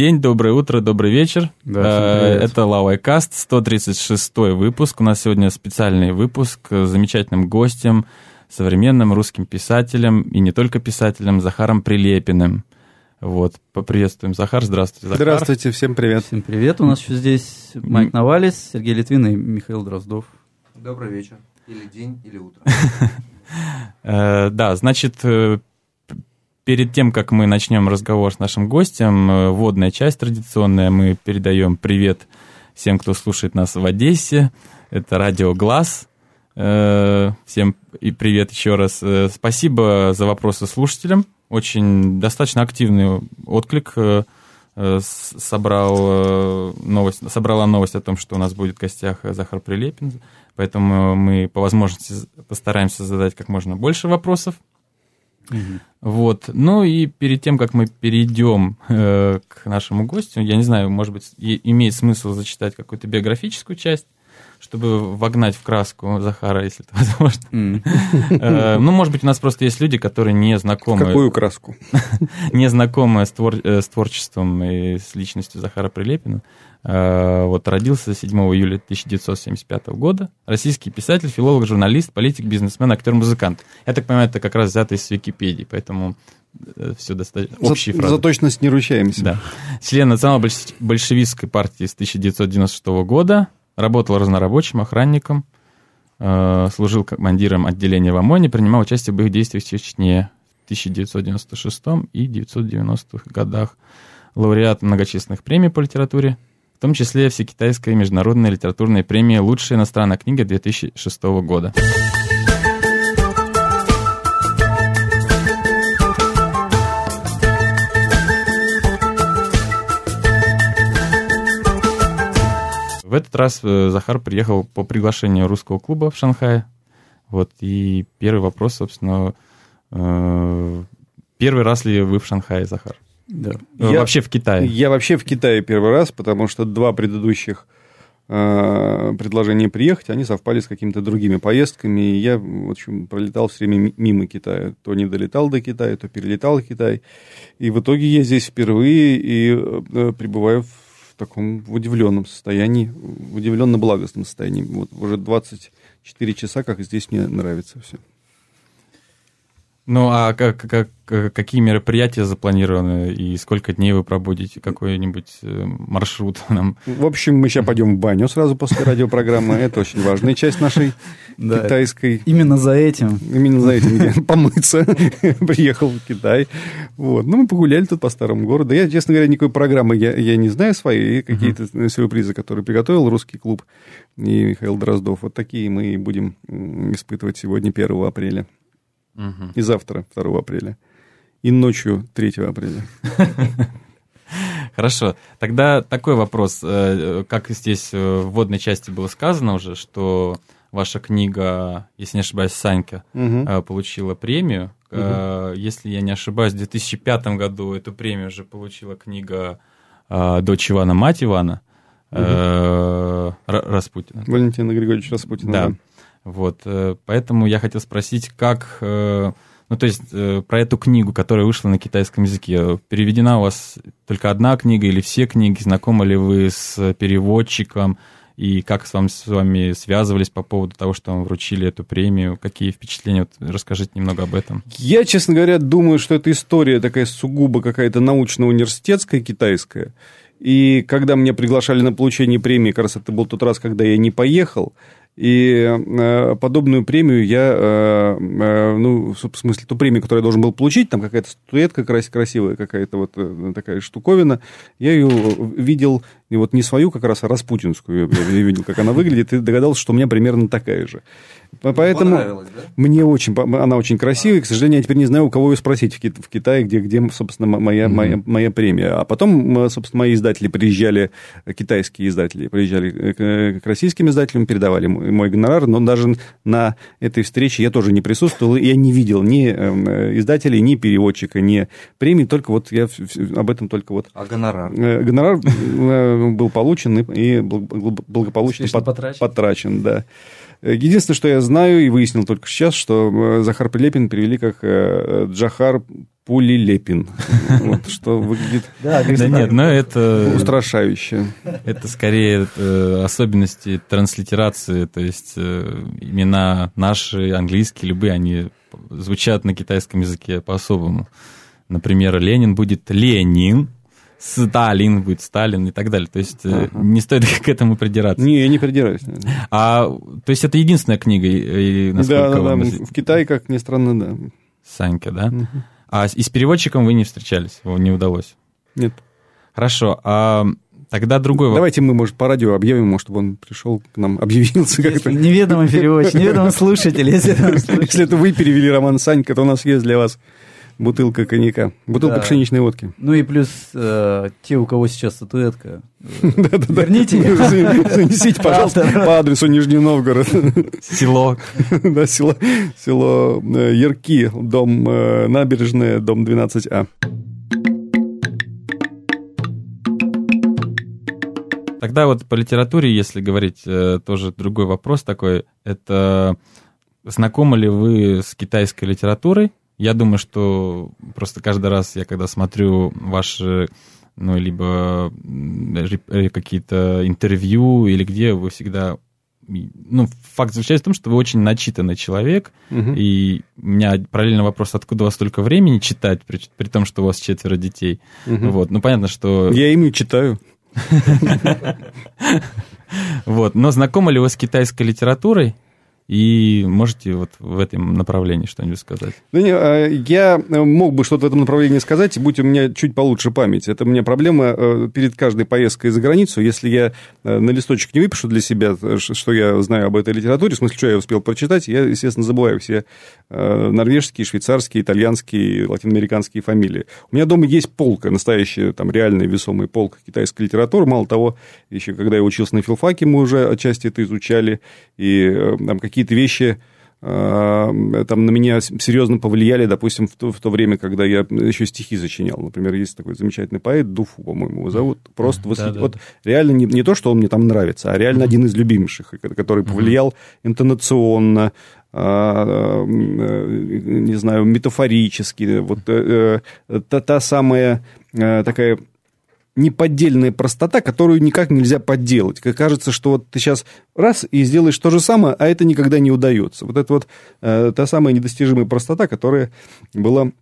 День, доброе утро, добрый вечер. Да, Это Лавайкаст, 136 выпуск. У нас сегодня специальный выпуск с замечательным гостем, современным русским писателем и не только писателем Захаром Прилепиным. Вот, поприветствуем. Захар, здравствуйте. Захар. Здравствуйте, всем привет. Всем привет. У нас еще здесь Майк Навалис, Сергей Литвин и Михаил Дроздов. Добрый вечер. Или день, или утро. Э, Да, значит, э, перед тем, как мы начнем разговор с нашим гостем, э, вводная часть традиционная, мы передаем привет всем, кто слушает нас в Одессе. Это радио «Глаз». Э, Всем и привет еще раз. Э, Спасибо за вопросы слушателям. Очень достаточно активный отклик собрал новость, собрала новость о том, что у нас будет в гостях Захар Прилепин. Поэтому мы по возможности постараемся задать как можно больше вопросов. Вот. Ну и перед тем, как мы перейдем э, к нашему гостю, я не знаю, может быть, и- имеет смысл зачитать какую-то биографическую часть, чтобы вогнать в краску Захара, если это возможно. М. Э, Ну, может быть, у нас просто есть люди, которые не знакомы, Какую краску? не знакомы с, твор- э, с творчеством и с личностью Захара Прилепина. Э, Вот родился 7 июля 1975 года. Российский писатель, филолог, журналист, политик, бизнесмен, актер, музыкант. Я так понимаю, это как раз взято из Википедии, поэтому все достаточно За, общие фразы. за точность не ручаемся. Да. Член национал-большевистской партии с 1996 года. Работал разнорабочим, охранником. э, Служил командиром отделения в ОМОНе. Принимал участие в боевых действиях в Чечне в 1996 и 1990-х годах. Лауреат многочисленных премий по литературе. В том числе Всекитайская международная литературная премия «Лучшая иностранная книга» 2006 года. В этот раз э, Захар приехал по приглашению русского клуба в Шанхае. Вот, и первый вопрос, собственно, э, первый раз ли вы в Шанхае, Захар? Да. Э, Я- Вообще в Китае. Я вообще в Китае первый раз, потому что два предыдущих э, предложения приехать, они совпали с какими-то другими поездками, и я, в общем, пролетал все время ми- мимо Китая. То не долетал до Китая, то перелетал Китай. И в итоге я здесь впервые и э, пребываю в таком удивленном состоянии, в удивленно-благостном состоянии. Вот уже 24 часа, как здесь мне нравится все. Ну, а как, как, как- какие мероприятия запланированы и сколько дней вы пробудете? Какой-нибудь э, маршрут нам? В общем, мы сейчас пойдем в баню сразу после радиопрограммы. Это очень важная часть нашей Да. китайской. Именно за этим. Именно за этим я помыться приехал в Китай. Вот. Ну, мы погуляли тут по старому городу. Я, честно говоря, никакой программы я, я не знаю своей. Какие-то сюрпризы, которые приготовил русский клуб и Михаил Дроздов. Вот такие мы и будем испытывать сегодня, 1 апреля. И завтра, 2 апреля. И ночью 3 апреля. Хорошо. Тогда такой вопрос. Э, Как здесь э, в вводной части было сказано уже, что ваша книга, если не ошибаюсь, Санька, э, получила премию. Э, Если я не ошибаюсь, в 2005 году эту премию уже получила книга э, «Дочь Ивана, мать Ивана» э, Ра- Распутина. Валентина Григорьевич Распутина. Да. да. Вот, э, поэтому я хотел спросить, как, э, ну, то есть, э, про эту книгу, которая вышла на китайском языке. Переведена у вас только одна книга или все книги? Знакомы ли вы с переводчиком? И как с вами, с вами связывались по поводу того, что вам вручили эту премию? Какие впечатления? Вот расскажите немного об этом. Я, честно говоря, думаю, что эта история такая сугубо какая-то научно-университетская, китайская. И когда меня приглашали на получение премии, как раз это был тот раз, когда я не поехал, и э, подобную премию я, э, э, ну, в смысле, ту премию, которую я должен был получить, там какая-то статуэтка крас- красивая, какая-то вот такая штуковина, я ее видел, и вот не свою как раз, а распутинскую, я я видел, как она выглядит, и догадался, что у меня примерно такая же. По- Поэтому... Да? Мне очень, она очень красивая, и, к сожалению, я теперь не знаю, у кого ее спросить в, Ки- в Китае, где, где, собственно, моя, моя, моя премия. А потом, собственно, мои издатели приезжали, китайские издатели, приезжали к, к российским издателям, передавали мой, мой гонорар, но даже на этой встрече я тоже не присутствовал, я не видел ни э, э, издателей, ни переводчика, ни премии, только вот я об этом только вот А гонорар? Э, Гонорар э, был получен и- и бл- бл- благополучно пот- потрачен. потрачен, да. Единственное, что я знаю и выяснил только сейчас, что э, Захар Прилепин перевели как э, Джахар полилепин. Вот, что выглядит Да, Да нет, но это, устрашающе. это скорее э, особенности транслитерации, то есть имена наши, английские, любые, они звучат на китайском языке по-особому. Например, Ленин будет Ленин, Сталин будет Сталин и так далее. То есть э, Ага. не стоит к этому придираться. Не, я не придираюсь. А, то есть это единственная книга, и, и насколько Да, да, да, вам в Китае, как ни странно, да. Санька, да? Мгм. А с- и с переводчиком вы не встречались, вам не удалось. Нет. Хорошо, а тогда другой вопрос. Давайте мы, может, по радио объявим, может, чтобы он пришел к нам, объявился как-то. Неведомый переводчик, неведомый слушатель, если. Если это вы перевели роман Санька, то у нас есть для вас бутылка коньяка. Бутылка Да. пшеничной водки. Ну и плюс э, те, у кого сейчас статуэтка, э, верните ее. Занесите, пожалуйста, по адресу Нижний Новгород. Село. Да, село, село э, Ярки, дом э, набережная, дом 12А. Тогда вот по литературе, если говорить, тоже другой вопрос такой. Это знакомы ли вы с китайской литературой? Я думаю, что просто каждый раз я, когда смотрю ваши, ну, либо э, какие-то интервью или где, вы всегда... Ну, факт заключается в том, что вы очень начитанный человек, Мгм. и у меня параллельно вопрос, откуда у вас столько времени читать, при, при том, что у вас четверо детей. Мгм. Вот, ну понятно, что... Я ими читаю. Вот, но знакомы ли вы с китайской литературой? И можете вот в этом направлении что-нибудь сказать? Да не, а, я э, мог бы что-то в этом направлении сказать, будь у меня чуть получше память. Это у меня проблема э, перед каждой поездкой за границу. Если я э, на листочек не выпишу для себя, что я знаю об этой литературе, в смысле, что я успел прочитать, я, естественно, забываю все норвежские, швейцарские, итальянские, латиноамериканские фамилии. У меня дома есть полка, настоящая, там, реальная весомая полка китайской литературы. Мало того, еще когда я учился на филфаке, мы уже отчасти это изучали, и там какие-то вещи э, там на меня серьезно повлияли, допустим, в то, в то время, когда я еще стихи сочинял. Например, есть такой замечательный поэт, Дуфу, по-моему, его зовут. Просто восхит- да, Вот да. реально не, не то, что он мне там нравится, а реально один из любимейших, который повлиял интонационно, а, не знаю, метафорически. Вот э, та, та самая э, такая неподдельная простота, которую никак нельзя подделать. Как кажется, что вот ты сейчас раз и сделаешь то же самое, а это никогда не удается. Вот это вот э, та самая недостижимая простота, которая была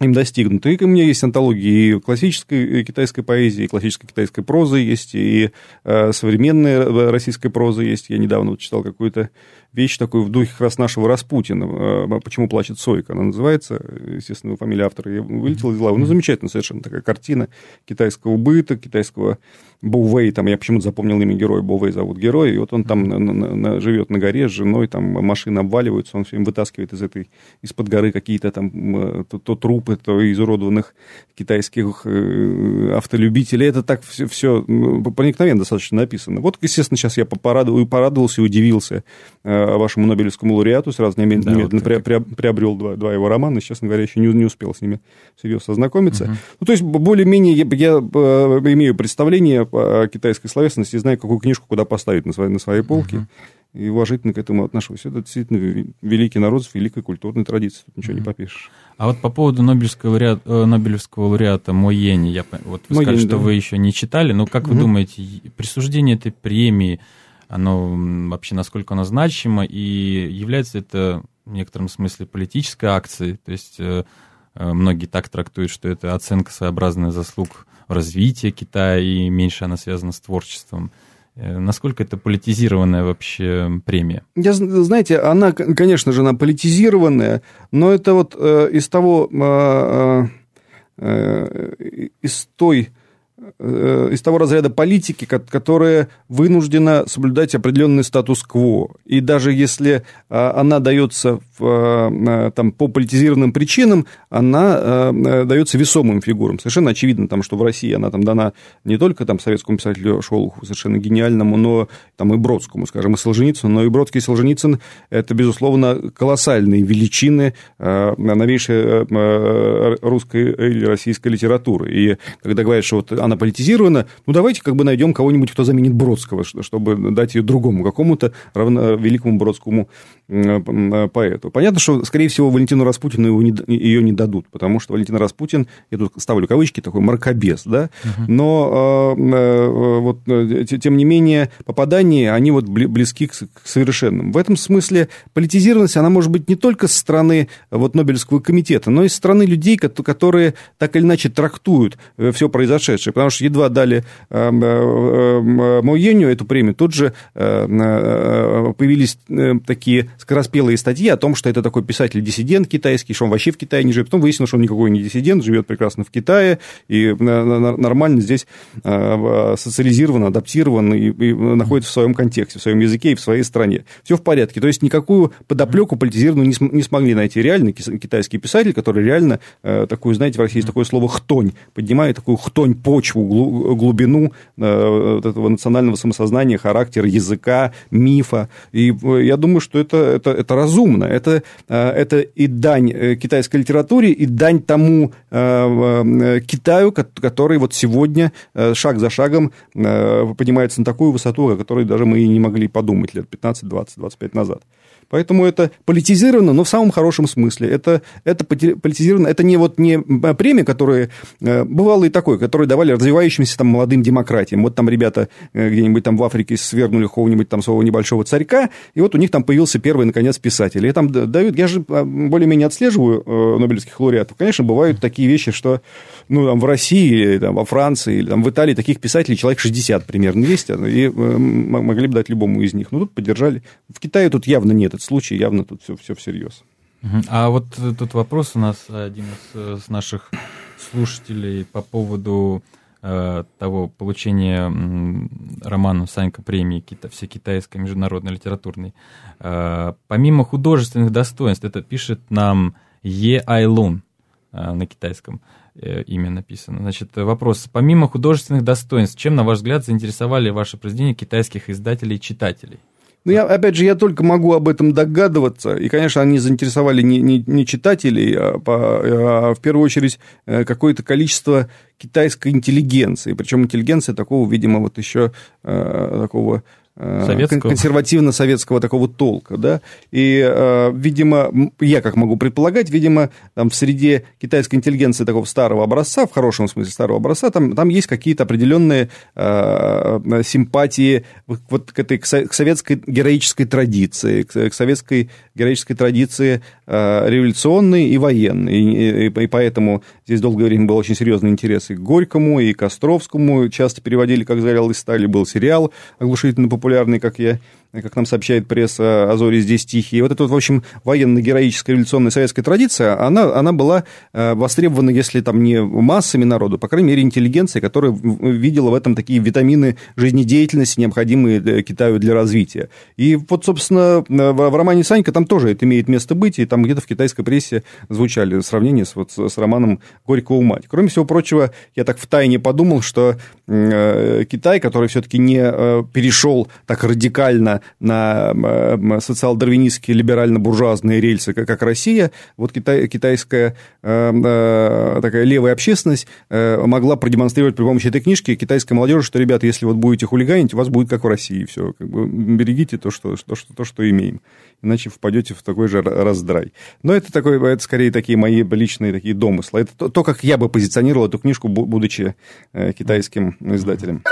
им достигнута. И у меня есть антологии и классической э, китайской поэзии, и классической китайской прозы есть, и э, современная э, российская проза есть. Я недавно вот читал какую-то вещь такую в духе как раз нашего Распутина. э, «Почему плачет Сойка» она называется. Естественно, фамилия автора я вылетела из головы. Ну, замечательно совершенно такая картина китайского быта, китайского Боувей, там, я почему-то запомнил имя героя, Боувей зовут герой, и вот он там на- на- на- живет на горе с женой, там машины обваливаются, он все время вытаскивает из этой, из-под горы какие-то там то, то трупы, то изуродованных китайских э, автолюбителей. Это так все, все проникновенно достаточно написано. Вот, естественно, сейчас я порадовал, порадовался и удивился э, вашему Нобелевскому лауреату, сразу немед- Да, немедленно вот прио- приобрел два, два его романа, честно говоря, еще не, не успел с ними серьезно ознакомиться. Ну, то есть, более-менее я, я, э, имею представление о китайской словесности и знаю, какую книжку куда поставить на своей, на своей полке. И уважительно к этому отношусь. Это действительно ви- великий народ с великой культурной традицией. Тут ничего не попишешь. А вот по поводу Нобелевского лауреата, э, Нобелевского лауреата Мо Йени, я, вот вы Мо сказали, Йени, что да. вы еще не читали, но как вы Мгм. думаете, присуждение этой премии, оно вообще насколько оно значимо, и является это в некотором смысле политической акцией? То есть э, э, многие так трактуют, что это оценка своеобразная заслуг в развитии Китая, и меньше она связана с творчеством. Э, Насколько это политизированная вообще премия? Я, зн- знаете, она, конечно же, она политизированная, но это вот э, из того, э, э, из той из того разряда политики, ко- которая вынуждена соблюдать определенный статус-кво. И даже если а, она дается в, а, там, по политизированным причинам, она а, а, дается весомым фигурам. Совершенно очевидно, там, что в России она там, дана не только там, советскому писателю Шолоху, совершенно гениальному, но там, и Бродскому, скажем, и Солженицыну. Но и Бродский, и Солженицын – это, безусловно, колоссальные величины новейшей а, русской или российской литературы. И когда говорят, что вот она политизирована, ну, давайте как бы найдем кого-нибудь, кто заменит Бродского, чтобы дать ее другому какому-то равно великому бродскому поэту. Понятно, что, скорее всего, Валентину Распутину ее не дадут, потому что Валентин Распутин, я тут ставлю кавычки, такой мракобес, да, но вот, тем не менее попадания, они вот близки к совершенным. В этом смысле политизированность, она может быть не только со стороны вот Нобелевского комитета, но и со стороны людей, которые так или иначе трактуют э, все произошедшее. Потому что едва дали э, э, Моению эту премию, тут же появились такие скороспелые статьи о том, что это такой писатель-диссидент китайский, что он вообще в Китае не живет. Потом выяснилось, что он никакой не диссидент, живет прекрасно в Китае и нормально здесь социализирован, адаптирован и, и находится в своем контексте, в своем языке и в своей стране. Все в порядке. То есть никакую подоплеку политизированную не, не смогли найти реально китайский писатель, который реально такую, знаете, в России есть такое слово «хтонь», поднимает такую хтонь, почву, глубину э, этого национального самосознания, характера, языка, мифа. И э, я думаю, что это, это, это разумно. Это, э, это и дань китайской литературе, и дань тому Китаю, который вот сегодня шаг за шагом поднимается на такую высоту, о которой даже мы и не могли подумать лет 15, 20, 25 назад. Поэтому это политизировано, но в самом хорошем смысле. Это, это политизировано, это не, вот, не премия, которая... Э, бывало и такое, которые давали развивающимся там молодым демократиям. Вот там ребята э, где-нибудь там в Африке свергнули какого-нибудь там своего небольшого царька, и вот у них там появился первый, наконец, писатель. И там дают... Я же а, более-менее отслеживаю э, нобелевских лауреатов. Конечно, бывают такие вещи, что ну, там, в России, или там, во Франции, или там, в Италии таких писателей человек 60 примерно есть, и могли бы дать любому из них. Но тут поддержали. В Китае тут явно нет этот случай, явно тут все, все всерьез. А вот тут вопрос у нас один из, из наших слушателей по поводу э, того получения м, романа Санька премии кита, всекитайской международной литературной. Э, помимо художественных достоинств, это пишет нам Е Айлун э, на китайском э, имя написано. Значит, вопрос. Помимо художественных достоинств, чем, на ваш взгляд, заинтересовали ваши произведения китайских издателей и читателей? Ну, я, опять же, я только могу об этом догадываться. И, конечно, они заинтересовали не, не, не читателей, а, по, а в первую очередь э, какое-то количество китайской интеллигенции. Причем интеллигенция такого, видимо, вот еще э, такого Советского. консервативно-советского такого толка, да, и, э, видимо, я как могу предполагать, видимо, там в среде китайской интеллигенции такого старого образца, в хорошем смысле старого образца, там, там есть какие-то определенные э, симпатии вот к этой к советской героической традиции, к советской героической традиции революционной и военной, и, и, и поэтому здесь долгое время был очень серьезный интерес и к Горькому, и к Островскому, часто переводили, как «Зарял из стали», был сериал оглушительно популярный, популярный, как я как нам сообщает пресса, Азори здесь тихие. Вот эта вот, в общем, военно-героическая революционная советская традиция, она, она была э, востребована, если там не массами народу, по крайней мере, интеллигенцией, которая видела в этом такие витамины жизнедеятельности, необходимые Китаю для развития. И вот, собственно, в романе Санька там тоже это имеет место быть, и там где-то в китайской прессе звучали сравнения с, вот, с романом «Горького мать». Кроме всего прочего, я так втайне подумал, что э, Китай, который все-таки не э, перешел так радикально на, социал-дарвинистские либерально-буржуазные рельсы, как Россия, вот китай, китайская э, э, такая левая общественность э, могла продемонстрировать при помощи этой книжки китайской молодежи, что, ребята, если вот будете хулиганить, у вас будет как в России, все, как бы берегите то, что, то, что, то, что имеем, иначе впадете в такой же раздрай. Но это, такой, это скорее такие мои личные такие домыслы. Это то, то как я бы позиционировал эту книжку, будучи китайским издателем.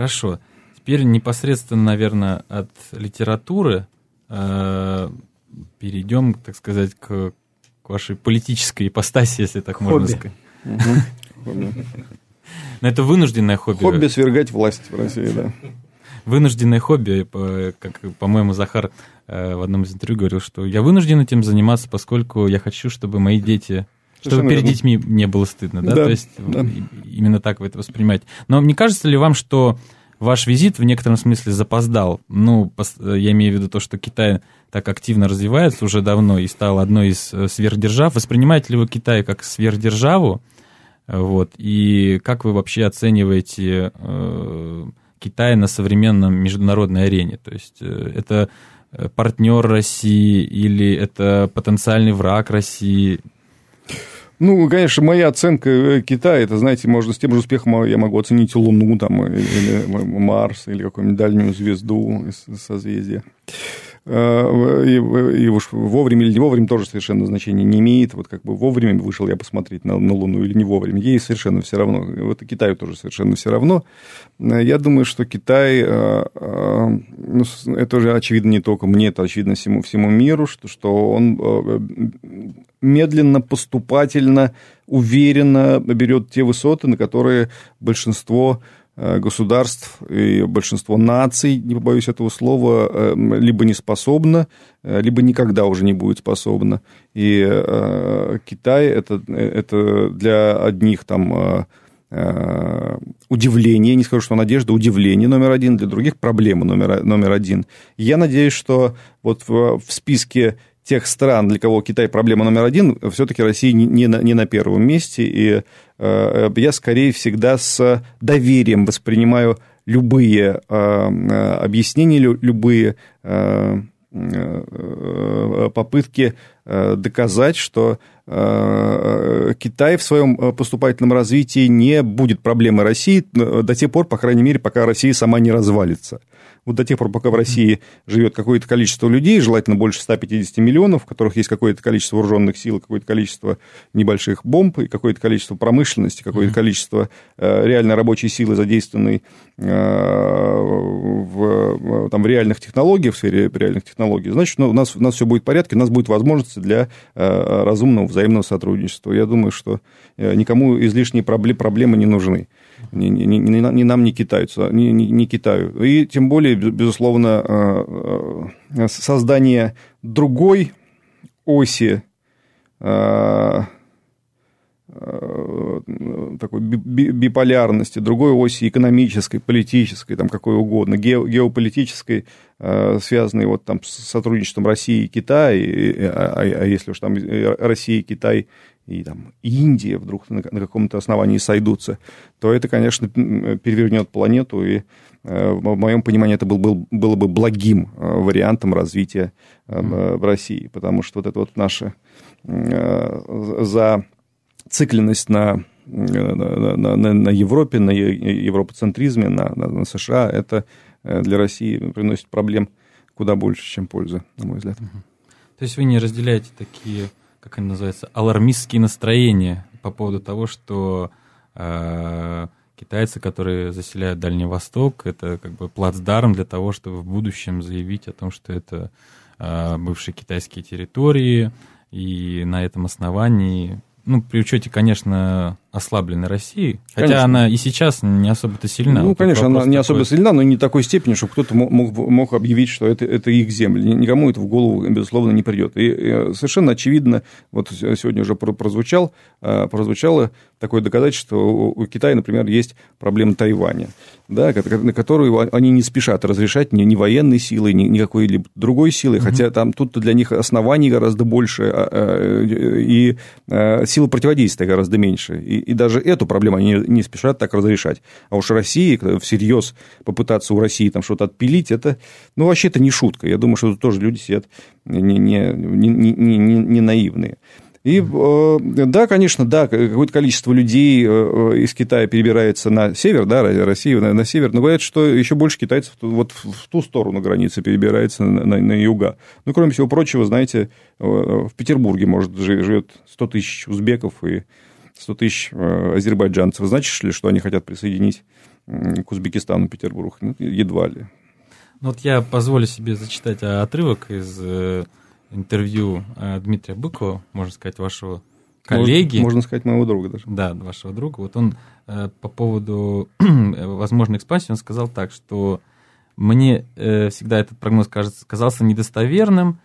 Хорошо. Теперь непосредственно, наверное, от литературы э, перейдем, так сказать, к, к вашей политической ипостаси, если так хобби. можно сказать. Но это вынужденное хобби. Хобби свергать власть в России, да. Вынужденное хобби, как, по-моему, Захар э, в одном из интервью говорил, что я вынужден этим заниматься, поскольку я хочу, чтобы мои дети чтобы перед детьми не было стыдно, да? да То есть да. именно так вы это воспринимаете. Но не кажется ли вам, что ваш визит в некотором смысле запоздал? Ну, я имею в виду то, что Китай так активно развивается уже давно и стал одной из э, сверхдержав. Воспринимаете ли вы Китай как сверхдержаву? Вот. И как вы вообще оцениваете э, Китай на современном международной арене? То есть э, это э, партнер России или это потенциальный враг России? Ну, конечно, моя оценка э, Китая, это, знаете, можно с тем же успехом я могу оценить Луну там, или Марс, или какую-нибудь дальнюю звезду из созвездия. Э, и, и уж вовремя или не вовремя тоже совершенно значения не имеет. Вот как бы вовремя вышел я посмотреть на, на Луну или не вовремя. Ей совершенно все равно. Вот и Китаю тоже совершенно все равно. Э, я думаю, что Китай, ну, это уже очевидно не только мне, это очевидно всему, всему миру, что, что он медленно, поступательно, уверенно берет те высоты, на которые большинство э, государств и большинство наций, не побоюсь этого слова, э, либо не способно, э, либо никогда уже не будет способно. И Китай это, это для одних там удивление, не скажу, что надежда, удивление номер один, для других проблема номер, номер один. Я надеюсь, что вот в, в списке тех стран, для кого Китай проблема номер один, все-таки Россия не на, не на первом месте. И э, я скорее всегда с доверием воспринимаю любые э, объяснения, любые э, э попытки э, доказать, что э, Китай в своем поступательном развитии не будет проблемой России до тех пор, по крайней мере, пока Россия сама не развалится. Вот до тех пор, пока в России живет какое-то количество людей, желательно больше 150 миллионов, в которых есть какое-то количество вооруженных сил, какое-то количество небольших бомб, и какое-то количество промышленности, какое-то количество э, реально рабочей силы, задействованной э, в, там, в реальных технологиях, в сфере реальных технологий, значит, ну, у, нас, у нас все будет в порядке, у нас будет возможности для э, разумного взаимного сотрудничества. Я думаю, что никому излишние проблемы не нужны ни, ни, ни, ни нам, ни китайцу, ни, ни, ни Китаю. И тем более, безусловно, э, э, создание другой оси э, такой биполярности, другой оси экономической, политической, там какой угодно, геополитической, связанной вот там с сотрудничеством России и Китая, а, а, а если уж там Россия и Китай и там Индия вдруг на, на каком-то основании сойдутся, то это, конечно, перевернет планету, и э, в моем понимании это был, был, было бы благим э, вариантом развития mm. в России, потому что вот это вот наша зацикленность на на, на, на Европе, на европоцентризме, на, на, на США, это для России приносит проблем куда больше, чем пользы, на мой взгляд. То есть вы не разделяете такие как они называются, алармистские настроения по поводу того, что э, китайцы, которые заселяют Дальний Восток, это как бы плацдарм для того, чтобы в будущем заявить о том, что это э, бывшие китайские территории, и на этом основании ну, при учете, конечно, ослабленной России. Хотя конечно. она и сейчас не особо-то сильна. Ну, вот конечно, она не особо сильна, но не такой степени, чтобы кто-то мог, мог объявить, что это, это их земли. Никому это в голову, безусловно, не придет. И совершенно очевидно, вот сегодня уже прозвучал, а, прозвучало такое доказательство, у Китая, например, есть проблема Тайваня, да, на которую они не спешат разрешать ни, ни военной силой, ни, ни какой-либо другой силой, угу. хотя там тут для них оснований гораздо больше, а, а, и силы противодействия гораздо меньше. И, и даже эту проблему они не спешат так разрешать. А уж России, всерьез попытаться у России там что-то отпилить, это, ну, вообще это не шутка. Я думаю, что тут тоже люди сидят не, не, не, не, не, не наивные. И э, да, конечно, да, какое-то количество людей э, из Китая перебирается на север, да, Россию на, на север, но говорят, что еще больше китайцев вот в ту сторону границы перебирается на, на, на юга. Ну, кроме всего прочего, знаете, э, в Петербурге, может, живет 100 тысяч узбеков и 100 тысяч азербайджанцев. Значит ли, что они хотят присоединить к Узбекистану Петербург? Ну, едва ли. Ну, вот я позволю себе зачитать отрывок из интервью э, Дмитрия Быкова, можно сказать, вашего коллеги. Можно, можно сказать, моего друга даже. Да, вашего друга. Вот он э, по поводу возможной экспансии, он сказал так, что мне э, всегда этот прогноз кажется, казался недостоверным.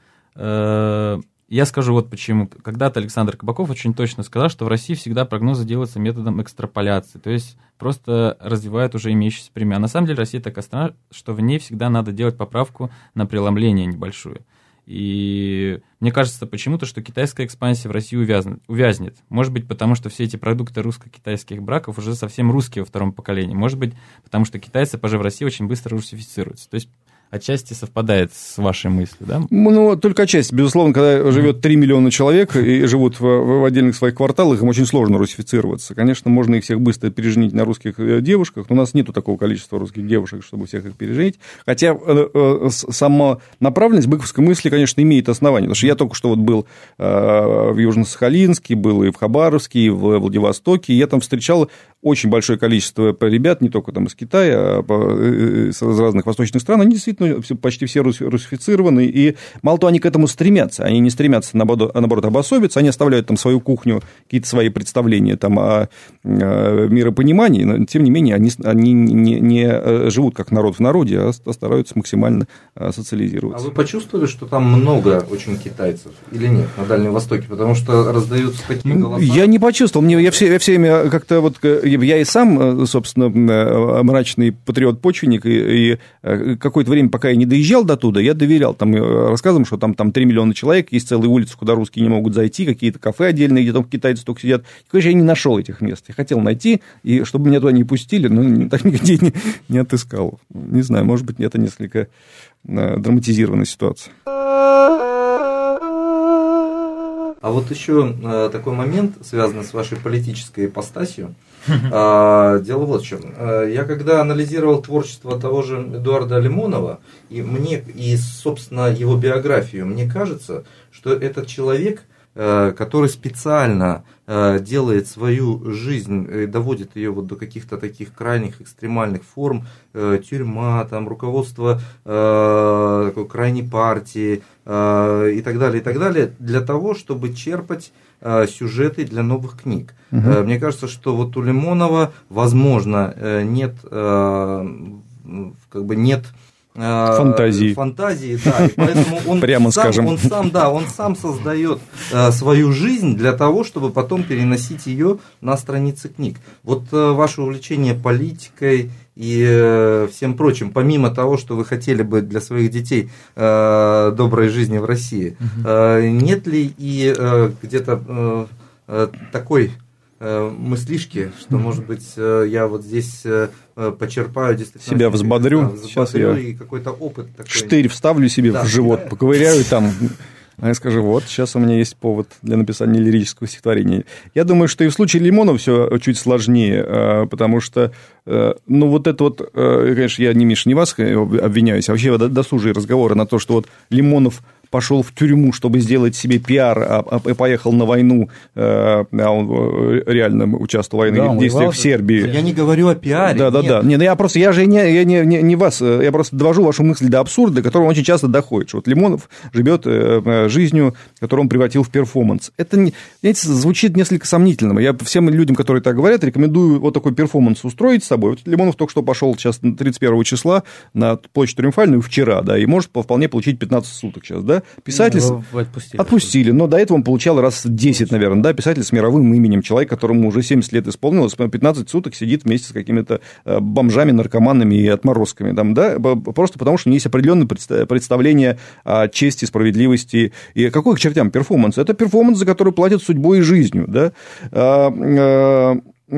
Я скажу вот почему. Когда-то Александр Кабаков очень точно сказал, что в России всегда прогнозы делаются методом экстраполяции, то есть просто развивают уже имеющиеся примеры. А на самом деле Россия такая страна, что в ней всегда надо делать поправку на преломление небольшую. И мне кажется почему-то, что китайская экспансия в России увязнет. Может быть, потому что все эти продукты русско-китайских браков уже совсем русские во втором поколении. Может быть, потому что китайцы, пожив в России, очень быстро русифицируются. То есть отчасти совпадает с вашей мыслью, да? Ну, только отчасти. Безусловно, когда живет 3 миллиона человек и живут в, в отдельных своих кварталах, им очень сложно русифицироваться. Конечно, можно их всех быстро переженить на русских э, девушках, но у нас нету такого количества русских девушек, чтобы всех их переженить. Хотя э, э, сама направленность быковской мысли, конечно, имеет основание. Потому что я только что вот был в Южно-Сахалинске, был и в Хабаровске, и в Владивостоке, и я там встречал очень большое количество ребят, не только там из Китая, а из разных восточных стран, они действительно почти все русифицированы, и мало того, они к этому стремятся, они не стремятся, наоборот, обособиться, они оставляют там свою кухню, какие-то свои представления там о миропонимании, но, тем не менее, они, они не, не э, живут как народ в народе, а стараются максимально э, социализироваться. А вы почувствовали, что там много очень китайцев или нет на Дальнем Востоке? Потому что раздаются такие голоса. Я не почувствовал, мне, я, все, я все время как-то вот, э, я и сам, собственно, мрачный патриот-почвенник, и, и какое-то время, пока я не доезжал до туда, я доверял там рассказам, что там, там 3 миллиона человек, есть целые улицы, куда русские не могут зайти, какие-то кафе отдельные, где там китайцы только сидят. И, конечно, я не нашел этих мест. Я хотел найти, и чтобы меня туда не пустили, но так нигде не, не отыскал. Не знаю, может быть, это несколько э, драматизированная ситуация. А вот еще э, такой момент, связанный с вашей политической ипостасью. А, дело вот в чем. Э, я когда анализировал творчество того же Эдуарда Лимонова, и мне, и, собственно, его биографию, мне кажется, что этот человек – Э, который специально э, делает свою жизнь, и доводит ее вот до каких-то таких крайних экстремальных форм, э, тюрьма, там, руководство такой крайней партии и так далее, и так далее, для того, чтобы черпать сюжеты для новых книг. Угу. Мне кажется, что вот у Лимонова, возможно, нет, как бы нет Э, фантазии. Фантазии, да. И поэтому он Прямо сам, скажем. Он сам, да, он сам создает э, свою жизнь для того, чтобы потом переносить ее на страницы книг. Вот э, ваше увлечение политикой и э, всем прочим, помимо того, что вы хотели бы для своих детей э, доброй жизни в России, э, нет ли и э, где-то э, э такой Э, мыслишки, что, может быть, э, я вот здесь э, почерпаю действительно... Себя взбодрю. Да, взбодрю Сейчас я и какой-то опыт такой. Штырь вставлю себе да. в живот, поковыряю там, а я скажу, вот, сейчас у меня есть повод для написания лирического стихотворения. Я думаю, что и в случае Лимонова все чуть сложнее, потому что, ну, вот это вот, конечно, я не Миша, не вас обвиняюсь, а вообще досужие разговоры на то, что вот Лимонов пошел в тюрьму, чтобы сделать себе пиар, а, а, и поехал на войну, э, а он э, реально участвовал в военных да, действиях в Сербии. Я не говорю о пиаре. Да, да, нет. да. Не, ну я просто, я же не, я не, не, не вас, э, я просто довожу вашу мысль до абсурда, до которого очень часто доходит. Что вот Лимонов живет жизнью, которую он превратил в перформанс. Это, знаете, звучит несколько сомнительно. Я всем людям, которые так говорят, рекомендую вот такой перформанс устроить с собой. Вот Лимонов только что пошел сейчас 31 числа на площадь Триумфальную вчера, да, и может вполне получить 15 суток сейчас, да, Писатель... Его отпустили. Отпустили, но до этого он получал раз 10, наверное, да, писатель с мировым именем, человек, которому уже 70 лет исполнилось, 15 суток сидит вместе с какими-то э, бомжами, наркоманами и отморозками, там, да, просто потому что у него есть определенное представление о чести, справедливости. И какой к чертям перформанс? Это перформанс, за который платят судьбой и жизнью, да. А, а,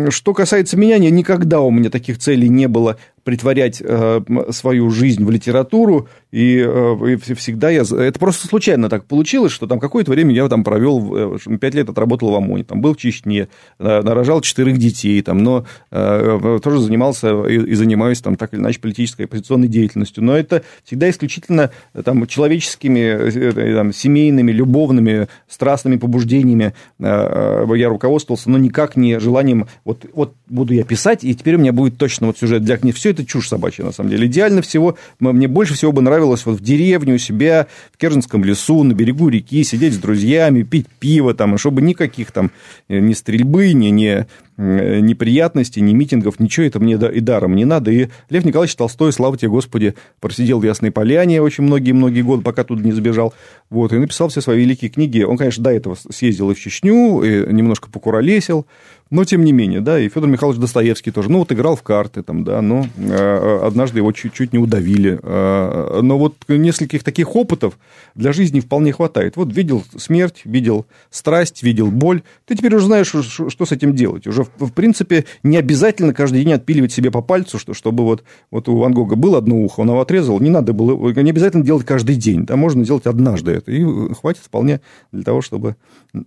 что касается меня, никогда у меня таких целей не было претворять э, свою жизнь в литературу, и, э, и всегда я... Это просто случайно так получилось, что там какое-то время я там провел, э, пять лет отработал в ОМОНе, там был в Чечне, нарожал четырех детей, там, но тоже занимался и, и занимаюсь там так или иначе политической оппозиционной деятельностью. Но это всегда исключительно там, человеческими, там, семейными, любовными, страстными побуждениями я руководствовался, но никак не желанием, вот, вот буду я писать, и теперь у меня будет точно вот сюжет для книги. Все это чушь собачья, на самом деле. Идеально всего, мне больше всего бы нравилось вот в деревне у себя, в Керженском лесу, на берегу реки, сидеть с друзьями, пить пиво, там, чтобы никаких там э, ни стрельбы, ни, ни Э, неприятностей, ни митингов, ничего это мне и даром не надо. И Лев Николаевич Толстой, слава тебе, Господи, просидел в Ясной Поляне очень многие-многие годы, пока туда не сбежал. Вот, и написал все свои великие книги. Он, конечно, до этого съездил и в Чечню, и немножко покуролесил. Но тем не менее, да, и Федор Михайлович Достоевский тоже, ну вот играл в карты там, да, но э, однажды его чуть-чуть не удавили. Э, но вот нескольких таких опытов для жизни вполне хватает. Вот видел смерть, видел страсть, видел боль. Ты теперь уже знаешь, что, с этим делать. Уже, в, принципе, не обязательно каждый день отпиливать себе по пальцу, что, чтобы вот, вот у Ван Гога было одно ухо, он его отрезал, не надо было, не обязательно делать каждый день, да, можно сделать однажды это, и хватит вполне для того, чтобы э,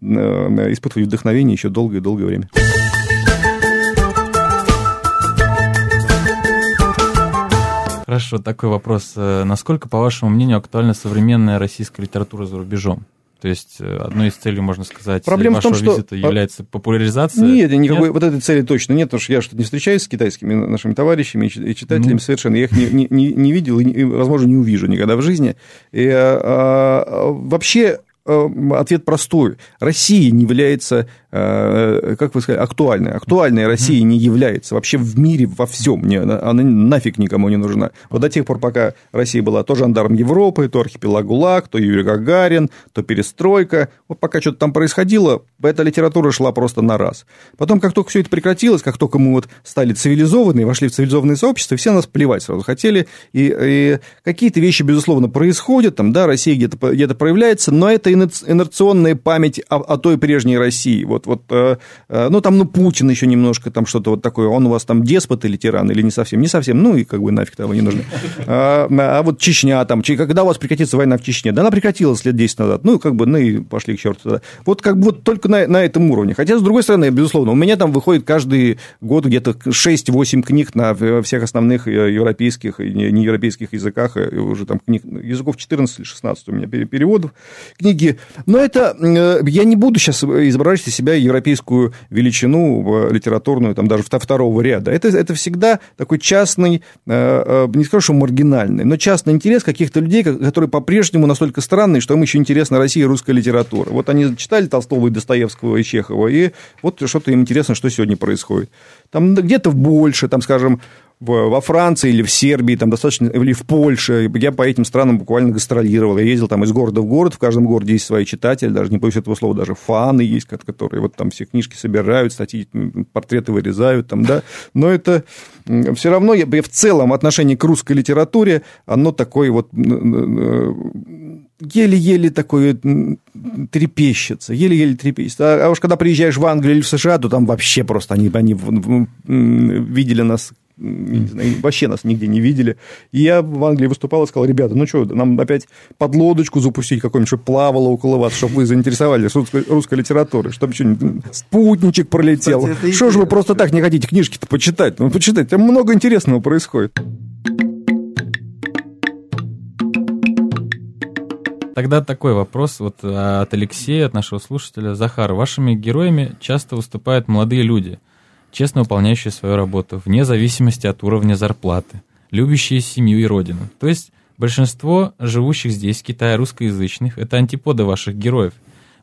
испытывать вдохновение еще долгое-долгое время. Хорошо, такой вопрос. Э, насколько, по вашему мнению, актуальна современная российская литература за рубежом? То есть э, одной из целей, можно сказать, Проблема вашего в том, что... визита является популяризация? Нет, никакой нет? вот этой цели точно нет, потому что я что-то не встречаюсь с китайскими нашими товарищами и читателями ну. совершенно. Я их не, не, не видел и, возможно, не увижу никогда в жизни. И, а, а, вообще ответ простой. Россия не является Э, как вы сказали, актуальная. Актуальная Россия не является вообще в мире во всем. Не, она нафиг никому не нужна. Вот до тех пор, пока Россия была то жандарм Европы, то архипелаг ГУЛАГ, то Юрий Гагарин, то перестройка. Вот пока что-то там происходило, эта литература шла просто на раз. Потом, как только все это прекратилось, как только мы вот стали цивилизованные, вошли в цивилизованное сообщество, все нас плевать сразу хотели. И, и какие-то вещи, безусловно, происходят, там, да, Россия где-то где проявляется, но это инерционная память о, о той прежней России. Вот вот, э, э, ну, там, ну, Путин еще немножко, там что-то вот такое, он у вас там деспот или тиран, или не совсем, не совсем, ну, и как бы нафиг того не нужно. А, а вот Чечня там, когда у вас прекратится война в Чечне? Да она прекратилась лет 10 назад, ну, как бы, ну, и пошли к черту туда. Вот как бы вот только на, на этом уровне. Хотя, с другой стороны, безусловно, у меня там выходит каждый год где-то 6-8 книг на всех основных э, европейских и неевропейских языках, уже там книг, языков 14 или 16 у меня переводов, книги. Но это, я не буду сейчас изображать из себя европейскую величину литературную, там даже второго ряда. Это, это всегда такой частный, э, э, не скажу, что маргинальный, но частный интерес каких-то людей, которые по-прежнему настолько странные, что им еще интересна Россия и русская литература. Вот они читали Толстого и Достоевского и Чехова, и вот что-то им интересно, что сегодня происходит. Там где-то больше, там, скажем, во Франции или в Сербии, там достаточно, или в Польше. Я по этим странам буквально гастролировал. Я ездил там из города в город, в каждом городе есть свои читатели, даже не боюсь этого слова, даже фаны есть, которые вот там все книжки собирают, статьи, портреты вырезают там, да. Но это все равно, я, в целом отношение к русской литературе, оно такое вот еле-еле такое трепещется, еле-еле трепещется. А, а уж когда приезжаешь в Англию или в США, то там вообще просто они, они видели нас не знаю, вообще нас нигде не видели. И я в Англии выступал и сказал, ребята, ну что, нам опять под лодочку запустить какую-нибудь, чтобы плавало около вас, чтобы вы заинтересовались русской, русской литературой, чтобы что-нибудь спутничек пролетел. Что же вы просто так не хотите книжки-то почитать? Ну, почитайте, там много интересного происходит. Тогда такой вопрос вот от Алексея, от нашего слушателя. Захар, вашими героями часто выступают молодые люди – честно выполняющие свою работу, вне зависимости от уровня зарплаты, любящие семью и родину. То есть большинство живущих здесь, в Китае, русскоязычных, это антиподы ваших героев.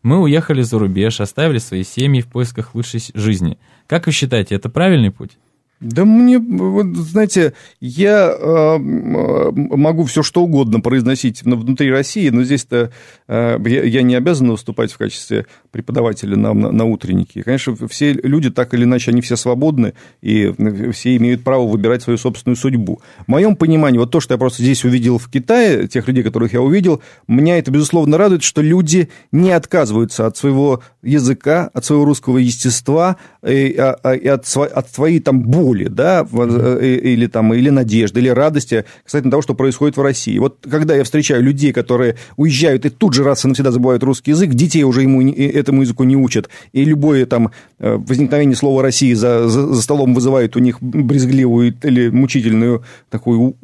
Мы уехали за рубеж, оставили свои семьи в поисках лучшей жизни. Как вы считаете, это правильный путь? Да мне, вот, знаете, я э, могу все что угодно произносить внутри России, но здесь-то э, я, я не обязан выступать в качестве преподавателя на, на, на утреннике. Конечно, все люди так или иначе, они все свободны, и все имеют право выбирать свою собственную судьбу. В моем понимании, вот то, что я просто здесь увидел в Китае, тех людей, которых я увидел, меня это, безусловно, радует, что люди не отказываются от своего языка, от своего русского естества и, а, а, и от, от своей там боли да, э, или, там, или надежды, или радости кстати, того, что происходит в России. Вот когда я встречаю людей, которые уезжают и тут же раз и навсегда забывают русский язык, детей уже ему, этому языку не учат, и любое там э, возникновение слова России за, за, за столом вызывает у них брезгливую или мучительную такую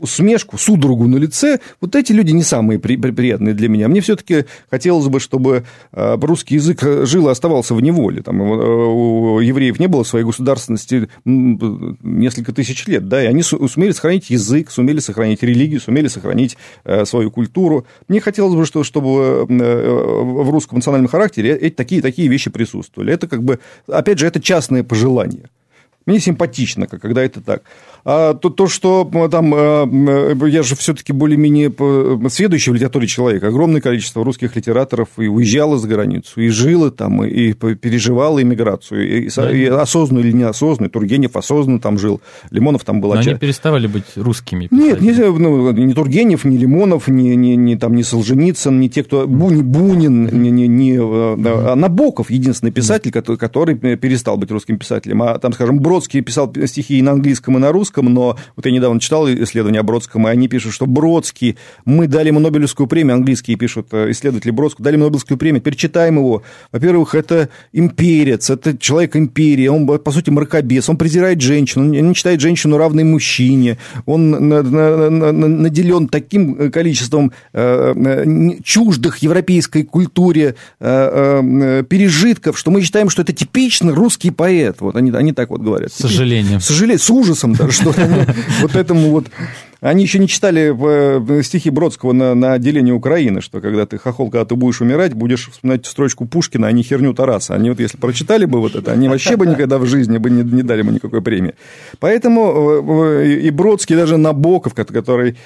усмешку, судорогу на лице, вот эти люди не самые при, приятные для меня. Мне все-таки хотелось бы, чтобы э, русский язык жил и оставался в неволе. Там, у евреев не было своей государственности несколько тысяч лет, да, и они сумели сохранить язык, сумели сохранить религию, сумели сохранить э, свою культуру. Мне хотелось бы, что, чтобы э, в русском национальном характере эти такие, такие вещи присутствовали. Это как бы, опять же, это частное пожелание. Мне симпатично, когда это так. А то, то что там, э, э, я же все-таки более-менее следующий в литературе человек, огромное количество русских литераторов и уезжало за границу, и жило там, и переживало иммиграцию, и, да. и осознанно или неосознанно, Тургенев осознанно там жил, Лимонов там был. Но они переставали быть русскими. Нет, не, ну, не Тургенев, не Лимонов, не, не, не, там, не Солженицын, не те, кто... Не Бунин, не, не, не а Набоков, единственный писатель, который, который перестал быть русским писателем. А там, скажем, Бродский писал стихи и на английском, и на русском, русском, но вот я недавно читал исследование о Бродском, и они пишут, что Бродский, мы дали ему Нобелевскую премию, английские пишут э, исследователи Бродского, дали ему Нобелевскую премию, перечитаем его. Во-первых, это имперец, это человек империи, он, по сути, мракобес, он презирает женщину, он не считает женщину равной мужчине, он наделен таким э, количеством э, чуждых европейской культуре пережитков, что мы считаем, что это типичный русский поэт. Вот они, они так вот говорят. С сожалением. С сожалением, с ужасом даже, что вот этому вот они еще не читали э, стихи Бродского на, на отделение Украины, что когда ты хохол, когда ты будешь умирать, будешь вспоминать строчку Пушкина, а не херню Тараса. Они вот если прочитали бы вот это, они вообще бы никогда в жизни бы не, не дали бы никакой премии. Поэтому э, и Бродский, даже Набоков, который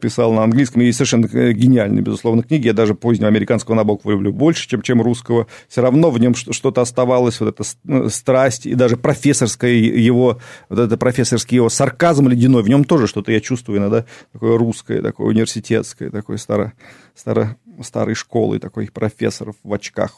писал на английском, и совершенно гениальные, безусловно, книги, я даже позднего американского Набокова люблю больше, чем, чем русского, все равно в нем что-то оставалось, вот эта страсть, и даже профессорская его, вот это профессорский его сарказм ледяной, в нем тоже что-то я чувствую чувство иногда такое русское, такое университетское, такое старо, старо, старой школы, такой профессоров в очках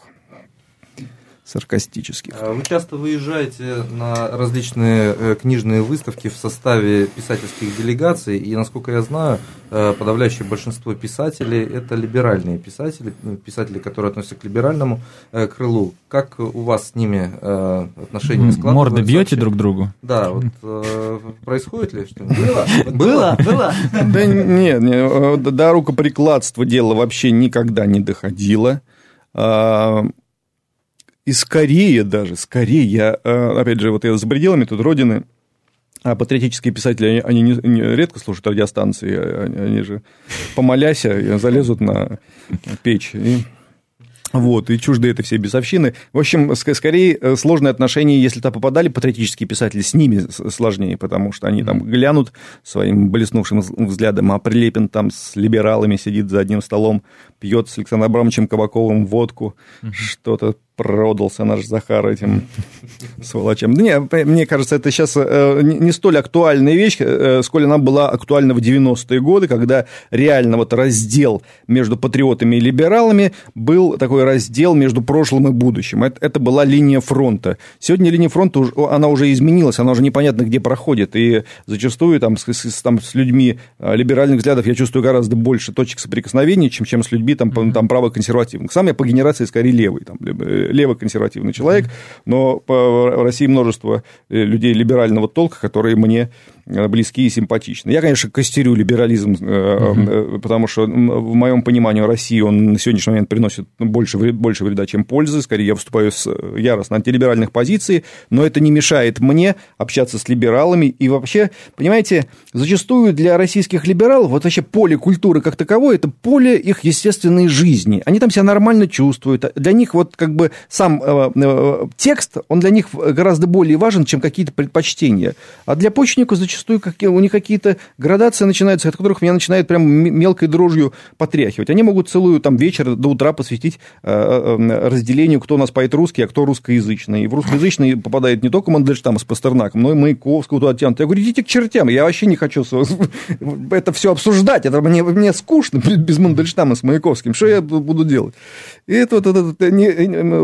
саркастических. А вы часто выезжаете на различные э, книжные выставки в составе писательских делегаций, и, насколько я знаю, э, подавляющее большинство писателей – это либеральные писатели, писатели, которые относятся к либеральному э, крылу. Как у вас с ними отношения складываются? Морды бьете друг другу? Да, вот происходит ли что-нибудь? Было, было. Да нет, до рукоприкладства дело вообще никогда не доходило. А, и скорее даже, скорее, я, э, опять же, вот я за пределами тут родины, а патриотические писатели, они, не, не редко слушают радиостанции, они, они же, помолясь, залезут на печь и вот, и чужды это все бесовщины. В общем, скорее э, сложные отношения, если туда попадали патриотические писатели, с ними сложнее, потому что они там глянут своим блеснувшим взглядом, а Прилепин там с либералами сидит за одним столом, пьет с Александром Абрамовичем Кабаковым водку, что-то продался наш Захар этим сволочам. Не, мне кажется, это сейчас э, не столь актуальная вещь, э, сколь она была актуальна в 90-е годы, когда реально вот раздел между патриотами и либералами был такой раздел между прошлым и будущим. Это, это была линия фронта. Сегодня линия фронта, она уже изменилась, она уже непонятно где проходит, и зачастую там с, с, там, с людьми э, либеральных взглядов я чувствую гораздо больше точек соприкосновения, чем, чем с людьми там, там правоконсервативных. Сам я по генерации скорее левый, там, левоконсервативный человек, но в России множество э, людей либерального толка, которые мне Э, близкие и симпатичны. Я, конечно, костерю либерализм, угу. потому что в моем понимании России он на сегодняшний момент приносит больше, больше вреда, чем пользы. Скорее, я выступаю с яростно антилиберальных позиций, но это не мешает мне общаться с либералами. И вообще, понимаете, зачастую для российских либералов вот вообще поле культуры как таковое – это поле их естественной жизни. Они там себя нормально чувствуют. Для них вот как бы сам э, текст, он для них гораздо более важен, чем какие-то предпочтения. А для почечников зачастую зачастую какие, у них какие-то градации начинаются, от которых меня начинает прям мелкой дрожью потряхивать. Они могут целую там вечер до утра посвятить э, э, разделению, кто у нас поэт русский, а кто русскоязычный. И в русскоязычный попадает не только Мандельштам с Пастернаком, но и Маяковского туда оттянут. Я говорю, идите к чертям, я вообще не хочу это все обсуждать, это мне, мне скучно без Мандельштама с Маяковским, что я буду делать? И это вот это, это не,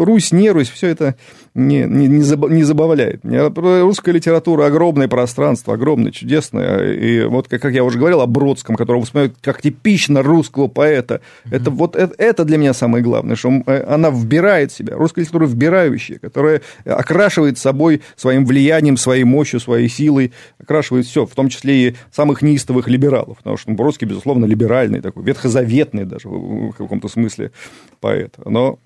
Русь, не Русь, все это не, не, не забавляет. Русская литература огромное пространство, огромное, чудесное. И вот, как, как я уже говорил о Бродском, которого вспоминают как типично русского поэта, mm-hmm. это вот это, это для меня самое главное, что э, она вбирает себя, русская литература вбирающая, которая окрашивает собой своим влиянием, своей мощью, своей силой, окрашивает все, в том числе и самых неистовых либералов, потому что Бродский, безусловно, либеральный такой, ветхозаветный даже в каком-то смысле поэт. Но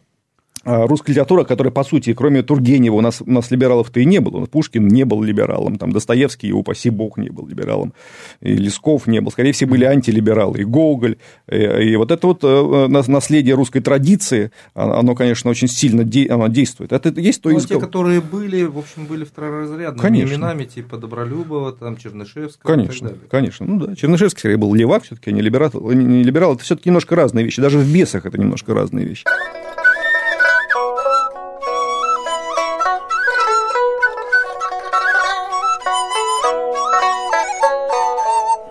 русская литература, которая, по сути, кроме Тургенева, у нас, у нас либералов-то и не было. Пушкин не был либералом, там, Достоевский, упаси бог, не был либералом, и Лесков не был. Скорее всего, были антилибералы, и Гоголь. И, и вот это вот э, наследие русской традиции, а, оно, конечно, очень сильно де, оно действует. Это есть то ну, из... те, которые были, в общем, были второразрядными конечно. именами, типа Добролюбова, там, Чернышевского Конечно, конечно. Ну да, Чернышевский, скорее, был левак, все-таки, а не либерал. Не либерал. Это все-таки немножко разные вещи. Даже в бесах это немножко разные вещи.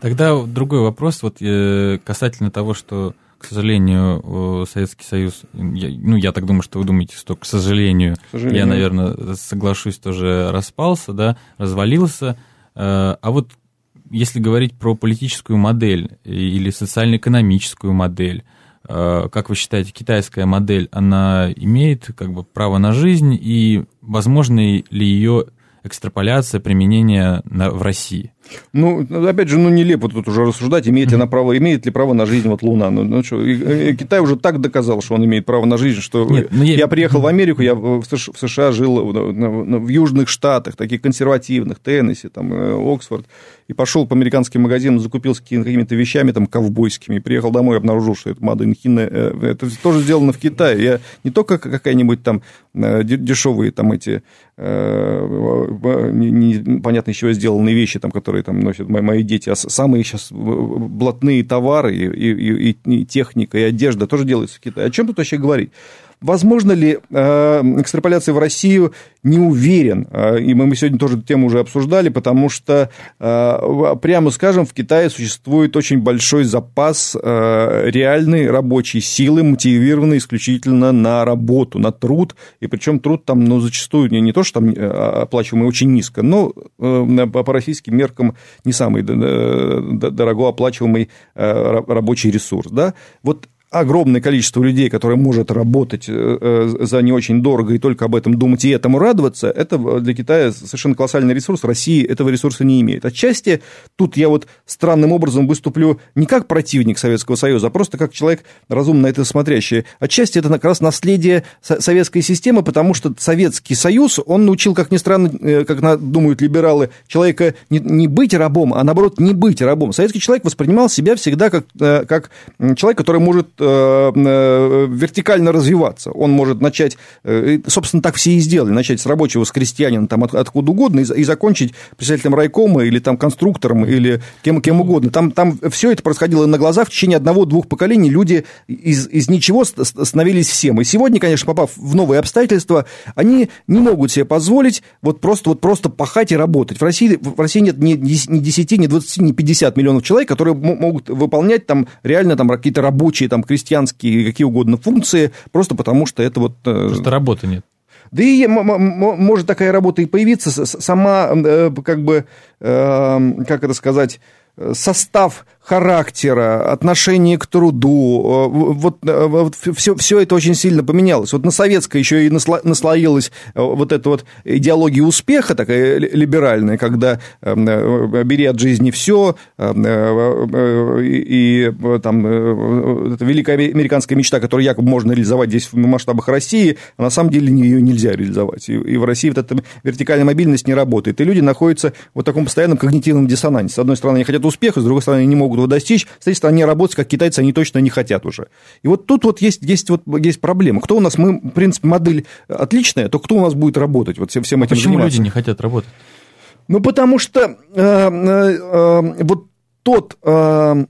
Тогда другой вопрос вот э, касательно того, что, к сожалению, Советский Союз, я, ну, я так думаю, что вы думаете, что, к сожалению, к сожалению. я, наверное, соглашусь, тоже распался, да, развалился. Э, а вот если говорить про политическую модель или социально-экономическую модель, э, как вы считаете, китайская модель, она имеет как бы право на жизнь, и возможно ли ее экстраполяция применения на, в России? Ну, опять же, ну, нелепо тут уже рассуждать, имеет ли, на право, имеет ли право на жизнь вот Луна. Ну, ну что, Китай уже так доказал, что он имеет право на жизнь, что Нет, ну, я... я приехал в Америку, я в США жил в Южных Штатах, таких консервативных, Теннесси, там, э, Оксфорд, и пошел по американским магазинам, закупился какими-то вещами там ковбойскими, приехал домой, обнаружил, что это Made in China, э, это тоже сделано в Китае. Я не только какая-нибудь там э, дешевые там эти непонятно из чего сделанные вещи, там, которые которые там носят мои, мои дети, а самые сейчас блатные товары и, и, и, и техника, и одежда тоже делаются в Китае. О чем тут вообще говорить? Возможно ли э, экстраполяция в Россию? Не уверен. Э, и мы сегодня тоже эту тему уже обсуждали, потому что, э, прямо скажем, в Китае существует очень большой запас реальной рабочей силы, мотивированной исключительно на работу, на труд. И причем труд там, ну, зачастую не, не то, что там оплачиваемый очень низко, но по российским меркам не самый дорого оплачиваемый рабочий ресурс. Да? Вот огромное количество людей, которые может работать э, э, за не очень дорого и только об этом думать и этому радоваться, это для Китая совершенно колоссальный ресурс. Россия этого ресурса не имеет. Отчасти тут я вот странным образом выступлю не как противник Советского Союза, а просто как человек разумно это смотрящий. Отчасти это как раз наследие советской системы, потому что Советский Союз, он научил, как ни странно, э, как думают либералы, человека не, быть рабом, а наоборот не быть рабом. Советский человек воспринимал себя всегда как, как человек, который может вертикально развиваться. Он может начать, э, собственно, так все и сделали, начать с рабочего, с крестьянина, там, от, откуда угодно, и, и закончить председателем райкома или там конструктором, или кем, кем угодно. Там, там все это происходило на глазах в течение одного-двух поколений. Люди из, из ничего становились всем. И сегодня, конечно, попав в новые обстоятельства, они не могут себе позволить вот просто, вот просто пахать и работать. В России, в России нет ни, ни 10, ни 20, ни 50 миллионов человек, которые могут выполнять там реально там какие-то рабочие там крестьянские, какие угодно функции, просто потому что это вот... Э, просто работы нет. Да и может такая работа и появиться, сама, э, как бы, э, как это сказать, состав характера, отношение к труду, э, вот, э, вот все, все это очень сильно поменялось. Вот на советской еще и насло, наслоилась э, вот эта вот идеология успеха такая либеральная, когда бери от жизни все, и, и там великая американская мечта, которую якобы можно реализовать здесь в масштабах России, а на самом деле ее нельзя реализовать. И, и в России вот эта вертикальная мобильность не работает. И люди находятся в вот таком постоянном когнитивном диссонансе. С одной стороны, они хотят успеха, с другой стороны, они не могут его достичь, с третьей стороны, работать как китайцы они точно не хотят уже. И вот тут вот есть, есть, вот, есть проблема. Кто у нас, мы, в принципе, модель отличная, то кто у нас будет работать вот всем, всем этим Почему заниматься? люди не хотят работать? Ну, потому что э, э, э, вот тот э,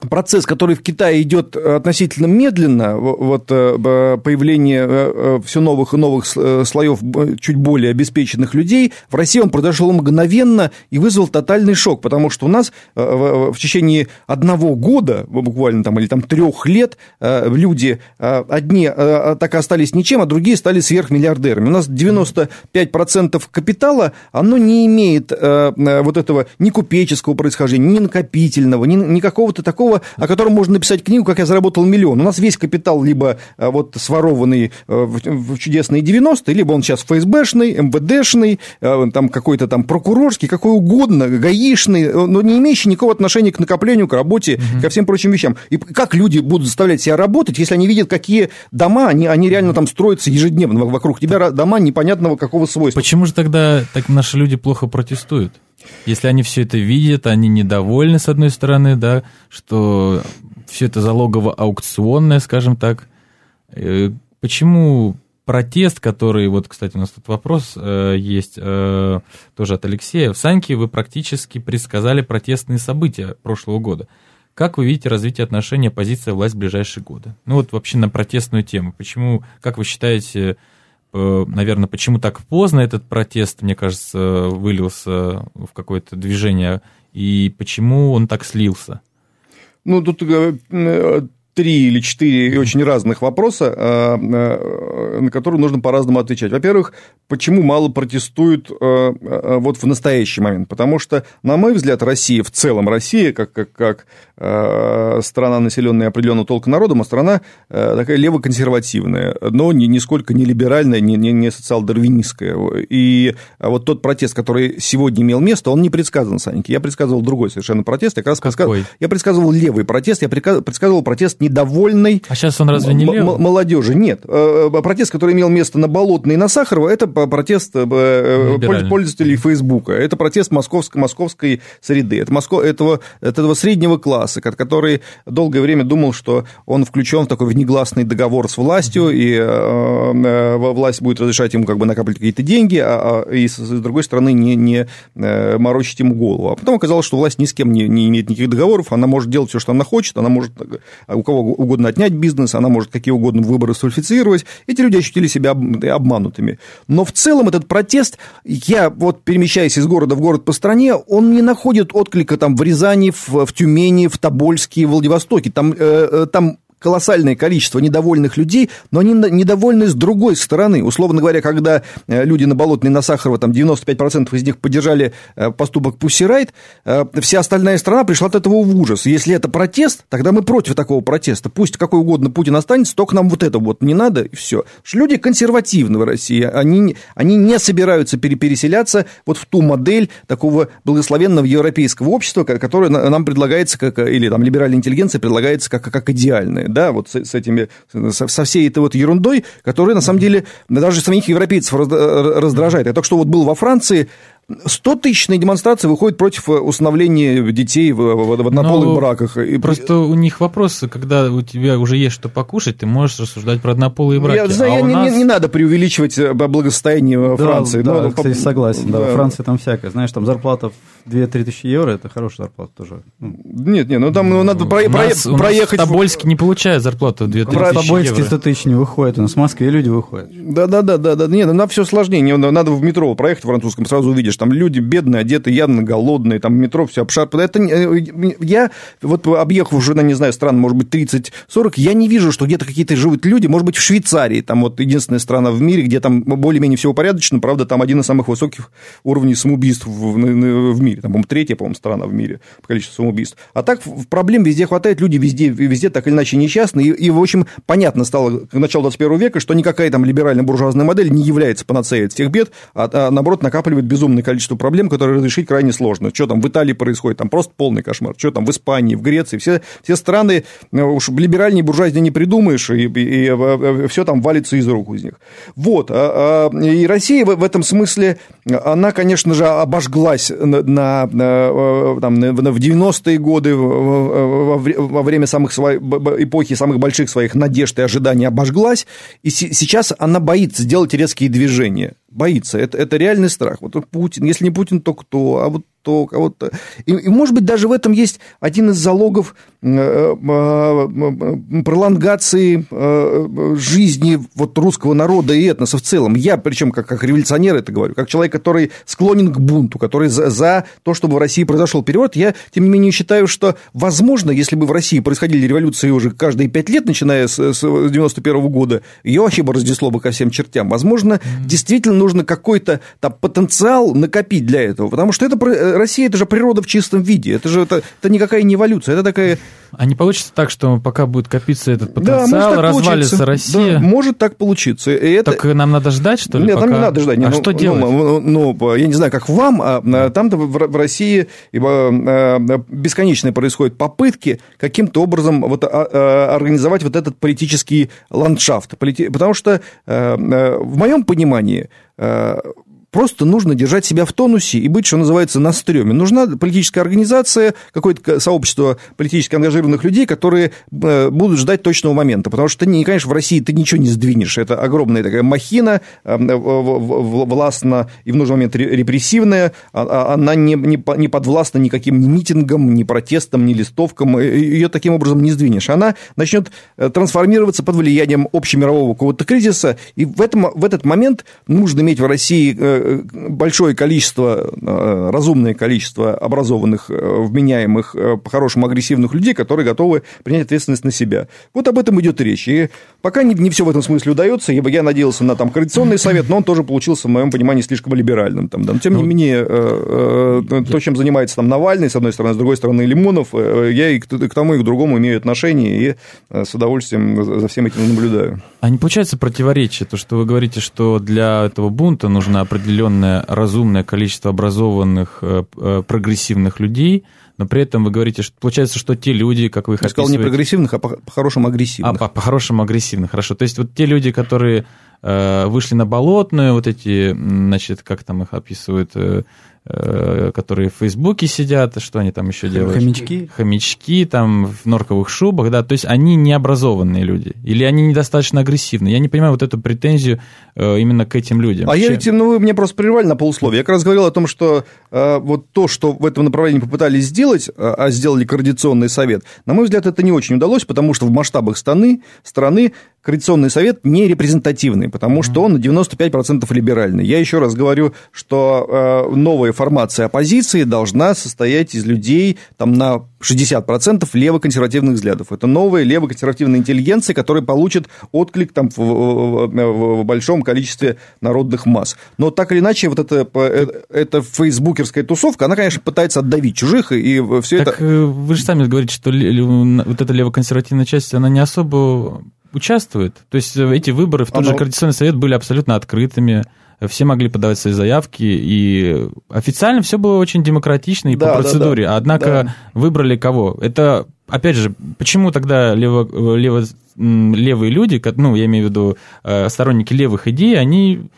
процесс, который в Китае идет относительно медленно, вот э, появление э, э, все новых и новых слоев чуть более обеспеченных людей, в России он произошел мгновенно и вызвал тотальный шок, потому что у нас в течение одного года, буквально там, или там трех лет, люди одни так и остались ничем, а другие стали сверхмиллиардерами. У нас 95% капитала, оно не имеет вот этого ни купеческого происхождения, ни накопительного, ни, ни какого-то такого такого, о котором можно написать книгу, как я заработал миллион. У нас весь капитал либо э, вот сворованный э, в чудесные 90-е, либо он сейчас ФСБшный, МВДшный, там какой-то там прокурорский, какой угодно, гаишный, но не имеющий никакого отношения к накоплению, к работе, угу. ко всем прочим вещам. И как люди будут заставлять себя работать, если они видят, какие дома, они, они реально там строятся ежедневно вокруг тебя, дома непонятного какого свойства. Почему же тогда так наши люди плохо протестуют? Если они все это видят, они недовольны, с одной стороны, да, что все это залогово-аукционное, скажем так. Э, почему протест, который, вот, кстати, у нас тут вопрос э, есть э, тоже от Алексея. В Саньке вы практически предсказали протестные события прошлого года. Как вы видите развитие отношений оппозиция власть в ближайшие годы? Ну вот вообще на протестную тему. Почему, как вы считаете, наверное, почему так поздно этот протест, мне кажется, вылился в какое-то движение, и почему он так слился? Ну, тут э, э, три или четыре очень разных вопроса, а, а, на которые нужно по-разному отвечать. Во-первых, почему мало протестуют а, вот в настоящий момент? Потому что, на мой взгляд, Россия, в целом Россия, как, как, как страна, населенная определенным толком народом, а страна такая левоконсервативная, но ни, нисколько не либеральная, не, не, не социал-дарвинистская. И вот тот протест, который сегодня имел место, он не предсказан, Саньки. Я предсказывал другой совершенно протест. Я как раз предсказывал, я предсказывал левый протест, я предсказывал протест не недовольной а сейчас он разве не левый? молодежи. Нет. Э, э, протест, который имел место на Болотной и на Сахарова, это протест э, пользователей Фейсбука. Это протест московской, московской среды. Это Москва, этого, этого среднего класса, который долгое время думал, что он включен в такой внегласный договор с властью, и власть будет разрешать ему как бы накапливать какие-то деньги, а, а, и, с другой стороны, не, не морочить ему голову. А потом оказалось, что власть ни с кем не, не имеет никаких договоров, она может делать все, что она хочет, она может у кого угодно отнять бизнес, она может какие угодно выборы сфальсифицировать. Эти люди ощутили себя обманутыми. Но в целом этот протест, я вот перемещаясь из города в город по стране, он не находит отклика там в Рязани, в, в Тюмени, в Тобольске, в Владивостоке. Там, э, э там колоссальное количество недовольных людей, но они недовольны с другой стороны. Условно говоря, когда э, люди на Болотной, на Сахарова, там 95% из них поддержали э, поступок Пусси Райт, э, вся остальная страна пришла от этого в ужас. Если это протест, тогда мы против такого протеста. Пусть какой угодно Путин останется, только нам вот это вот не надо, и все. Люди консервативны в России, они, они не собираются переселяться вот в ту модель такого благословенного европейского общества, которое нам предлагается, как, или там либеральная интеллигенция предлагается как, как идеальное да, вот с, с этими, со, со всей этой вот ерундой, которая, на самом деле, даже самих европейцев раздражает. Я только что вот был во Франции, 100-тысячные демонстрации выходят против э, установления детей в, в, в однополых Но браках. Просто у них вопросы, когда у тебя уже есть что покушать, ты можешь рассуждать про однополые браки. Я, а я, не, нас... не, не надо преувеличивать э, благосостояние да, Франции. Да, Но, кстати, согласен. Да. Во Франции там всякое. Знаешь, там зарплата в 2-3 тысячи евро, это хорошая зарплата тоже. Ну. Нет, нет, ну там ну, надо про, у нас, про, у проехать... в Тобольске не получает зарплату 2-3 тысячи евро. В Тобольске 100 тысяч не выходит, у нас в Москве люди выходят. Да-да-да, да, да. нет, на все сложнее. Надо в метро проехать французском, сразу увидишь, там люди бедные, одеты явно голодные, там метро все обшарпано. Это, э, я, вот объехав уже, на, не знаю, стран, может быть, 30-40, я не вижу, что где-то какие-то живут люди, может быть, в Швейцарии, там вот единственная страна в мире, где там более-менее всего порядочно, правда, там один из самых высоких уровней самоубийств в, в, в мире, там, по-моему, третья, по-моему, страна в мире по количеству самоубийств. А так проблем везде хватает, люди везде, везде так или иначе несчастны, и, и в общем, понятно стало к началу 21 века, что никакая там либерально-буржуазная модель не является панацеей от всех бед, а, а наоборот накапливает безумное количество проблем, которые разрешить крайне сложно. Что там в Италии происходит? Там просто полный кошмар. Что там в Испании, в Греции? Все, все страны, э, уж либеральнее буржуазнее не придумаешь, и, и, и э, э, все там валится из рук из них. Вот. А, а, и Россия в этом смысле, она, конечно же, обожглась на, на, там, в 90-е годы, во время самых своих, эпохи самых больших своих надежд и ожиданий обожглась, и сейчас она боится сделать резкие движения боится. Это, это реальный страх. Вот Путин, если не Путин, то кто? А вот то кого-то. И, и, может быть, даже в этом есть один из залогов э, э, э, пролонгации жизни вот русского народа и этноса в целом. Я, причем как, как революционер это говорю, как человек, который склонен к бунту, который за, за то, чтобы в России произошел переворот, я, тем не менее, считаю, что, возможно, если бы в России происходили революции уже каждые пять лет, начиная с, с 91 -го года, ее вообще бы разнесло бы ко всем чертям. Возможно, mm-hmm. действительно нужно какой-то там потенциал накопить для этого, потому что это Россия – это же природа в чистом виде. Это же это, это никакая не эволюция. Это такая А не получится так, что пока будет копиться этот потенциал, да, развалится Россия? Да, может так получиться. И это... Так нам надо ждать, что ли? Нет, пока? нам не надо ждать. А ну, что ну, делать? Ну, ну, я не знаю, как вам, а там-то в России бесконечно происходят попытки каким-то образом вот, а, а, организовать вот этот политический ландшафт. Потому что в моем понимании Uh. Просто нужно держать себя в тонусе и быть, что называется, на стреме. Нужна политическая организация, какое-то сообщество политически ангажированных людей, которые э, будут ждать точного момента. Потому что, конечно, в России ты ничего не сдвинешь. Это огромная такая махина, э, властно и в нужный момент репрессивная. А, а она не, не, не подвластна никаким ни митингам, ни протестам, ни листовкам. Ее таким образом не сдвинешь. Она начнет э, трансформироваться под влиянием общемирового какого-то кризиса. И в, этом, в этот момент нужно иметь в России большое количество, э, разумное количество образованных, э, вменяемых, э, по-хорошему агрессивных людей, которые готовы принять ответственность на себя. Вот об этом идет речь. И пока не, не все в этом смысле удается, я, я надеялся на там, координационный совет, но он тоже получился, в моем понимании, слишком либеральным. Там, да. Но, тем не ну, менее, то, чем занимается там Навальный, с одной стороны, с другой стороны, Лимонов, я и к, к тому, и к другому имею отношение, и с удовольствием за всем этим наблюдаю. А не получается противоречие, то, что вы говорите, что для этого бунта нужно определенное разумное количество образованных, э, э, прогрессивных людей, но при этом вы говорите, что получается, что те люди, как вы их Я сказал не прогрессивных, а по-хорошему агрессивных. А, по-хорошему агрессивных, хорошо. То есть вот те люди, которые э, вышли на болотную, вот эти, значит, как там их описывают, Э, которые в Фейсбуке сидят, что они там еще делают? Хомячки. Хомячки, там, в норковых шубах, да, то есть они необразованные люди, или они недостаточно агрессивны. Я не понимаю вот эту претензию э, именно к этим людям. А Чем? я ведь, ну, вы мне просто прервали на полусловие. Я как раз говорил о том, что э, вот то, что в этом направлении попытались сделать, э, а сделали координационный совет, на мой взгляд, это не очень удалось, потому что в масштабах страны, страны Координационный совет не репрезентативный, потому что он на 95% либеральный. Я еще раз говорю, что э, новая формация оппозиции должна состоять из людей там, на 60% левоконсервативных взглядов. Это новая левоконсервативная интеллигенция, которая получит отклик там, в, в, в большом количестве народных масс. Но так или иначе, вот эта, э, эта фейсбукерская тусовка, она, конечно, пытается отдавить чужих, и все так это... Э, вы же сами говорите, что вот эта левоконсервативная часть, она не особо участвует. То есть э, эти выборы в тот Оно... же Координационный совет были абсолютно открытыми, все могли подавать свои заявки, и официально все было очень демократично и да, по процедуре. Да, да. Однако да. выбрали кого? Это, опять же, почему тогда лево, лево, левые люди, ну, я имею в виду э, сторонники левых идей, они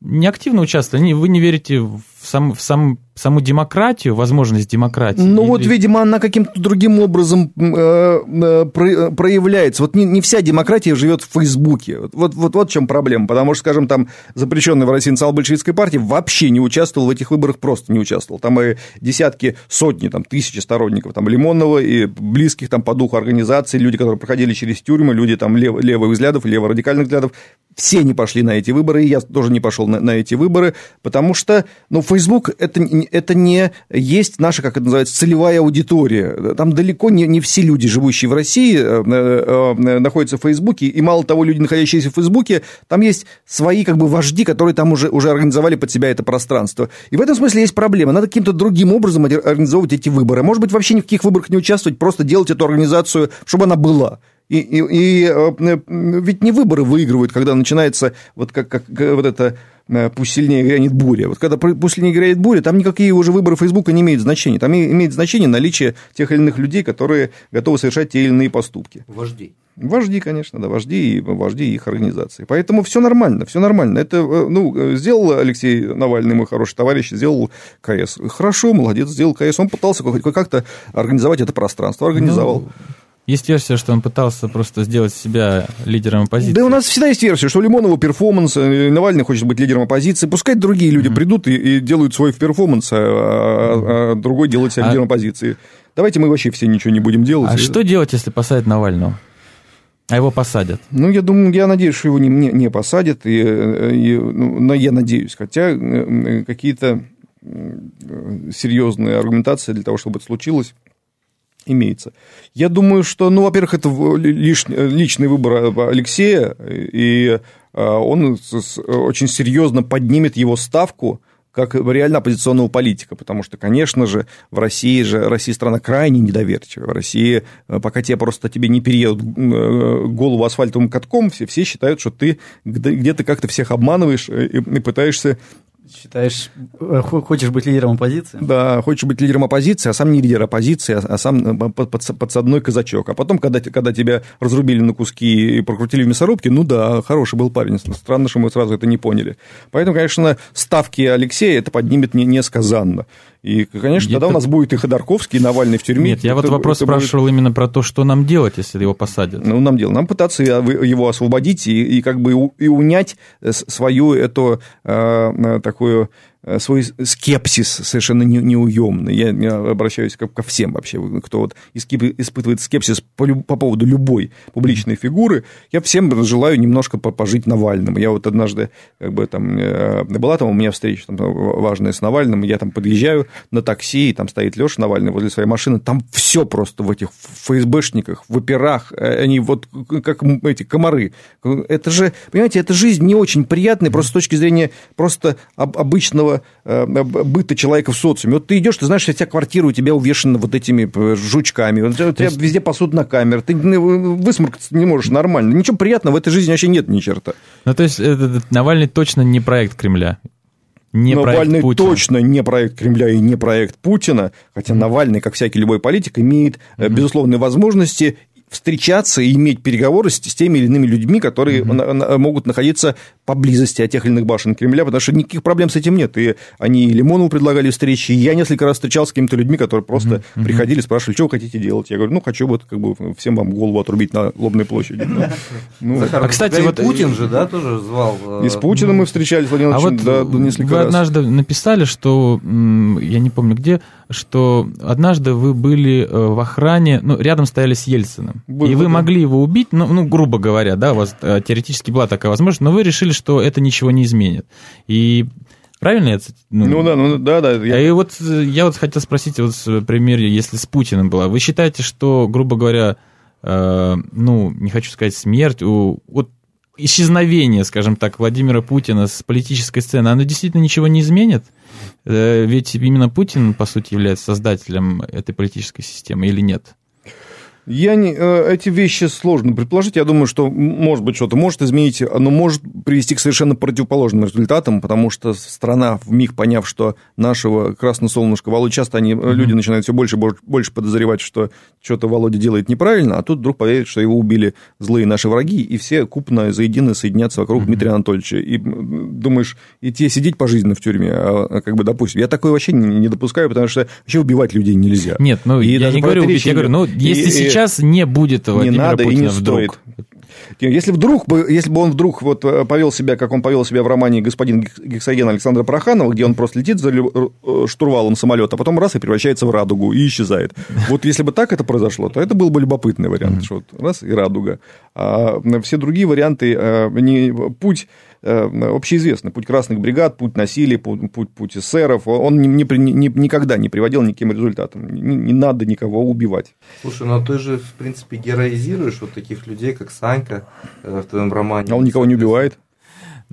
не активно участвовали, они, вы не верите в сам, в сам саму демократию, возможность демократии? Ну или... вот, видимо, она каким-то другим образом э, э, проявляется. Вот не, не вся демократия живет в Фейсбуке. Вот, вот, вот, вот в чем проблема. Потому что, скажем, там запрещенный в России национал-большевистской партии вообще не участвовал в этих выборах, просто не участвовал. Там и десятки, сотни, там, тысячи сторонников там, Лимонова и близких там, по духу организаций, люди, которые проходили через тюрьмы, люди там лев, левых взглядов, леворадикальных взглядов, все не пошли на эти выборы, и я тоже не пошел на, на эти выборы, потому что, ну, Facebook это, это не есть наша, как это называется, целевая аудитория. Там далеко не, не все люди, живущие в России, э, э, э, находятся в Фейсбуке, и мало того, люди, находящиеся в Фейсбуке, там есть свои как бы вожди, которые там уже, уже организовали под себя это пространство. И в этом смысле есть проблема. Надо каким-то другим образом организовывать эти выборы. Может быть, вообще ни в каких выборах не участвовать, просто делать эту организацию, чтобы она была. И, и, и ведь не выборы выигрывают, когда начинается вот как, как вот это пусть сильнее грянет буря. Вот когда пусть сильнее грянет буря, там никакие уже выборы Фейсбука не имеют значения. Там имеет значение наличие тех или иных людей, которые готовы совершать те или иные поступки. Вожди. Вожди, конечно, да, вожди и вожди их организации. Поэтому все нормально, все нормально. Это, э, ну, сделал Алексей Навальный, мой хороший товарищ, сделал КС. Хорошо, молодец, сделал КС. Он пытался как-то организовать это пространство, организовал. Ну... Есть версия, что он пытался просто сделать себя лидером оппозиции. Да у нас всегда есть версия, что Лимонову перформанс, э, Навальный хочет быть лидером оппозиции. Пускай другие люди mm-hmm. придут и, и делают свой перформанс, а, а, а другой делает себя а... лидером оппозиции. Давайте мы вообще все ничего не будем делать. А что делать, если посадят Навального? А его посадят? Ну, я думаю, я надеюсь, что его не, не, не посадят, и, и, ну, но я надеюсь, хотя э, какие-то серьезные аргументации для того, чтобы это случилось, имеется. Я думаю, что, ну, во-первых, это лиш, личный выбор Алексея, и а, он очень серьезно поднимет его ставку как реально оппозиционного политика, потому что, конечно же, в России же, Россия страна крайне недоверчивая. В России, э, пока тебе просто тебе не переедут э, голову асфальтовым катком, все, все считают, что ты где-то как-то всех обманываешь и, и пытаешься Считаешь, э, хочешь быть лидером оппозиции? Да, хочешь быть лидером оппозиции, а сам не лидер оппозиции, а сам подсадной казачок. А потом, когда, когда тебя разрубили на куски и прокрутили в мясорубке, ну да, хороший был парень. Странно, что мы сразу это не поняли. Поэтому, конечно, ставки Алексея это поднимет несказанно. И, конечно, Нет, тогда у нас будет и Ходорковский, и Навальный в тюрьме. Нет, я вот вопрос спрашивал будет... именно про то, что нам делать, если его посадят. Ну, нам делать. Нам пытаться его освободить и, и как бы и унять свою эту э, такую Э, свой скепсис совершенно не, неуемный. Я, я обращаюсь ко, ко всем вообще, кто вот испытывает скепсис по, по поводу любой публичной фигуры. Я всем желаю немножко пожить Навальным. Я вот однажды, как бы там, э, была там у меня встреча там, важная с Навальным, я там подъезжаю на такси, и там стоит Леша Навальный возле своей машины, там все просто в этих ФСБшниках, в операх, э, они вот как эти комары. Это же, понимаете, это жизнь не очень приятная, просто с точки зрения просто обычного обычного э, быта человека в социуме. Вот ты идешь, ты знаешь, что вся квартира у тебя увешана вот этими э, жучками, у тебя есть... везде посудная камера, ты высморкаться не можешь нормально. Ничего приятного в этой жизни вообще нет ни черта. Ну, то есть, Навальный точно не проект Кремля? Не Навальный проект точно не проект Кремля и не проект Путина, хотя mm-hmm. Навальный, как всякий любой политик, имеет mm-hmm. безусловные возможности встречаться и иметь переговоры с, с теми или иными людьми, которые mm-hmm. на, на, могут находиться поблизости от тех или иных башен Кремля, потому что никаких проблем с этим нет. И они и Лимонову предлагали встречи, и я несколько раз встречался с какими-то людьми, которые просто mm-hmm. приходили, спрашивали, что вы хотите делать. Я говорю, ну, хочу вот как бы всем вам голову отрубить на Лобной площади. Ну, а, кстати, вот Путин же, да, тоже звал. И с Путиным мы встречались, Владимир А вот вы однажды написали, что, я не помню где, что однажды вы были э, в охране, ну, рядом стояли с Ельциным, Был, и вы да. могли его убить, ну, ну, грубо говоря, да, у вас э, теоретически была такая возможность, но вы решили, что это ничего не изменит. И Правильно я ну, ну да, ну да, да. Я... И вот э, я вот хотел спросить, вот в примере, если с Путиным была, вы считаете, что, грубо говоря, э, ну, не хочу сказать смерть, у, вот исчезновение, скажем так, Владимира Путина с политической сцены, оно действительно ничего не изменит? Э, ведь именно Путин, по сути, является создателем этой политической системы или нет? Я не, э, эти вещи сложно предположить. Я думаю, что, может быть, что-то может изменить, но может привести к совершенно противоположным результатам, потому что страна, в миг поняв, что нашего красносолнышка Володя, часто они, mm-hmm. люди начинают все больше больше подозревать, что что-то Володя делает неправильно, а тут вдруг поверят, что его убили злые наши враги, и все купно заедино соединятся вокруг mm-hmm. Дмитрия Анатольевича. И думаешь, идти сидеть пожизненно в тюрьме, а, а, как бы, допустим. Я такое вообще не допускаю, потому что вообще убивать людей нельзя. Нет, ну, и я не говорю убить, я говорю, ну, если и, сейчас не будет Владимира не надо Путина и не вдруг. Стоит. Если вдруг бы, если бы он вдруг вот э, повел себя, как он повел себя в романе «Господин Гексоген» Александра Проханова, где он просто летит за э, штурвалом самолета, а потом раз и превращается в радугу и исчезает. Вот если бы так это произошло, то это был бы любопытный вариант, что вот раз и радуга. А все другие варианты, э, не, путь Э, общеизвестный. Путь красных бригад, путь насилия, путь, путь, путь эсеров, он не, не, не, никогда не приводил никаким результатам. Не, не надо никого убивать. Слушай, ну а ты же, в принципе, героизируешь вот таких людей, как Санька э, в твоем романе. А он никого не убивает?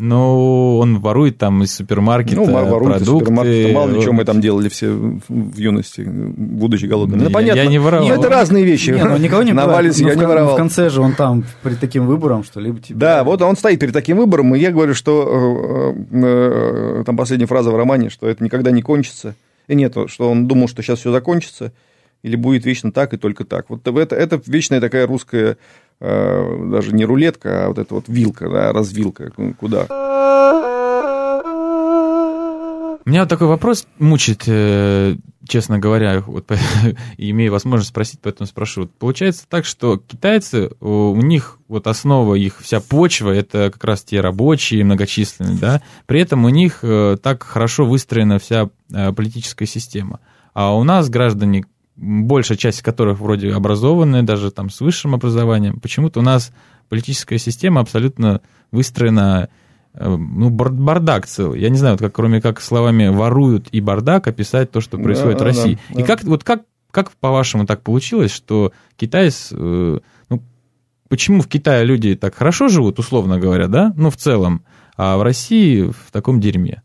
Ну, он ворует там из супермаркета ну, ворует продукты. Из супермаркета. Мало ли, что мы там делали все в юности, будучи голодными. Ну, понятно. Я не воровал. Ну, это разные вещи. Не, ну, никого не Навалис, я не воровал. В конце же он там перед таким выбором, что либо тебе... Да, вот он стоит перед таким выбором, и я говорю, что э, э, там последняя фраза в романе, что это никогда не кончится. И нет, что он думал, что сейчас все закончится, или будет вечно так и только так. Вот это, это вечная такая русская Э, даже не рулетка, а вот эта вот вилка, да, развилка, куда. Меня вот такой вопрос мучит, э, честно говоря, вот, имею возможность спросить, поэтому спрошу. Вот получается так, что китайцы, у них вот основа их, вся почва, это как раз те рабочие, многочисленные, да, при этом у них э, так хорошо выстроена вся политическая система. А у нас граждане большая часть которых вроде образованные, даже там с высшим образованием, почему-то у нас политическая система абсолютно выстроена, э, ну, бардак целый. Я не знаю, вот как, кроме как словами воруют и бардак описать то, что происходит да, в России. Да, да. И как, вот как, как по-вашему так получилось, что Китай, э, ну, почему в Китае люди так хорошо живут, условно говоря, да, ну, в целом, а в России в таком дерьме?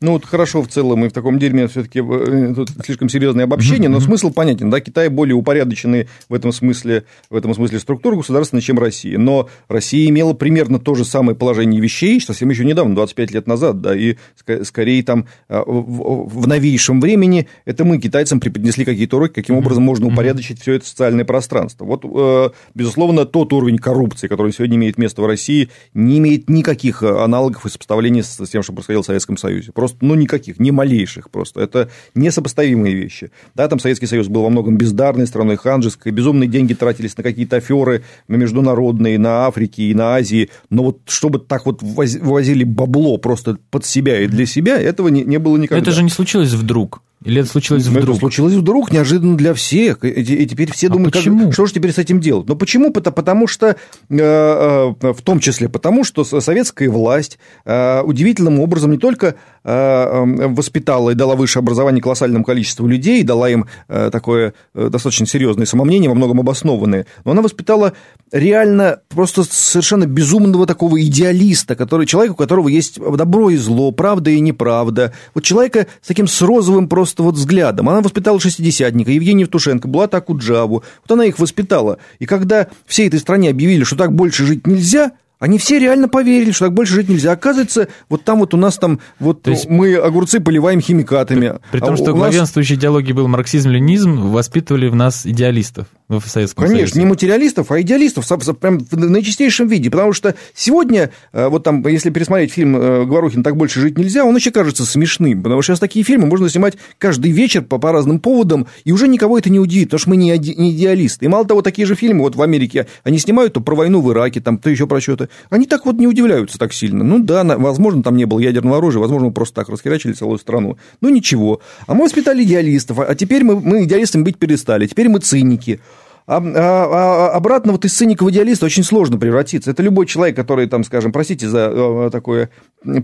Ну вот хорошо в целом и в таком дерьме все-таки э, тут слишком серьезное обобщение, но смысл понятен, да, Китай более упорядоченный в этом смысле, в этом смысле структура государственная, чем Россия, но Россия имела примерно то же самое положение вещей, совсем еще недавно, 25 лет назад, да, и скорее там а, в новейшем времени это мы китайцам преподнесли какие-то уроки, каким образом можно упорядочить все это социальное пространство. Вот, э, безусловно, тот уровень коррупции, который сегодня имеет место в России, не имеет никаких аналогов и сопоставлений с тем, что происходило в Советском Союзе. Просто, ну, никаких, ни малейших просто. Это несопоставимые вещи. Да, там Советский Союз был во многом бездарной страной, ханжеской, безумные деньги тратились на какие-то аферы международные, на Африке и на Азии, но вот чтобы так вот возили бабло просто под себя и для себя, этого не, не было никогда. Это же не случилось вдруг. Или это случилось вдруг? Это случилось вдруг, неожиданно для всех. И, и теперь все а думают, как, что же теперь с этим делать? Ну, почему? Потому что, э, э, в том числе потому, что советская власть э, удивительным образом не только воспитала и дала высшее образование колоссальному количеству людей, дала им такое достаточно серьезное самомнение, во многом обоснованное, но она воспитала реально просто совершенно безумного такого идеалиста, который, человека, у которого есть добро и зло, правда и неправда. Вот человека с таким с розовым просто просто вот взглядом. Она воспитала шестидесятника, Евгения Евтушенко, Булата Акуджаву. Вот она их воспитала. И когда всей этой стране объявили, что так больше жить нельзя – они все реально поверили, что так больше жить нельзя. Оказывается, вот там вот у нас там, вот То есть, мы огурцы поливаем химикатами. При, при том, а что главенствующей нас... идеологией был марксизм-ленизм, воспитывали в нас идеалистов в Советском Конечно, Союзе. не материалистов, а идеалистов, прям в наичистейшем виде. Потому что сегодня, э, вот там, если пересмотреть фильм э, Говорухин «Так больше жить нельзя», он еще кажется смешным. Потому что сейчас такие фильмы можно снимать каждый вечер по, по разным поводам, и уже никого это не удивит, потому что мы не, не идеалисты. И мало того, такие же фильмы вот в Америке, они снимают то про войну в Ираке, там, то еще про что-то они так вот не удивляются так сильно. Ну да, возможно, там не было ядерного оружия, возможно, мы просто так расхерачили целую страну. Ну ничего. А мы воспитали идеалистов, а теперь мы, мы идеалистами быть перестали, теперь мы циники. А, а, а обратно вот из циника в идеалиста очень сложно превратиться. Это любой человек, который, там, скажем, простите за э, такое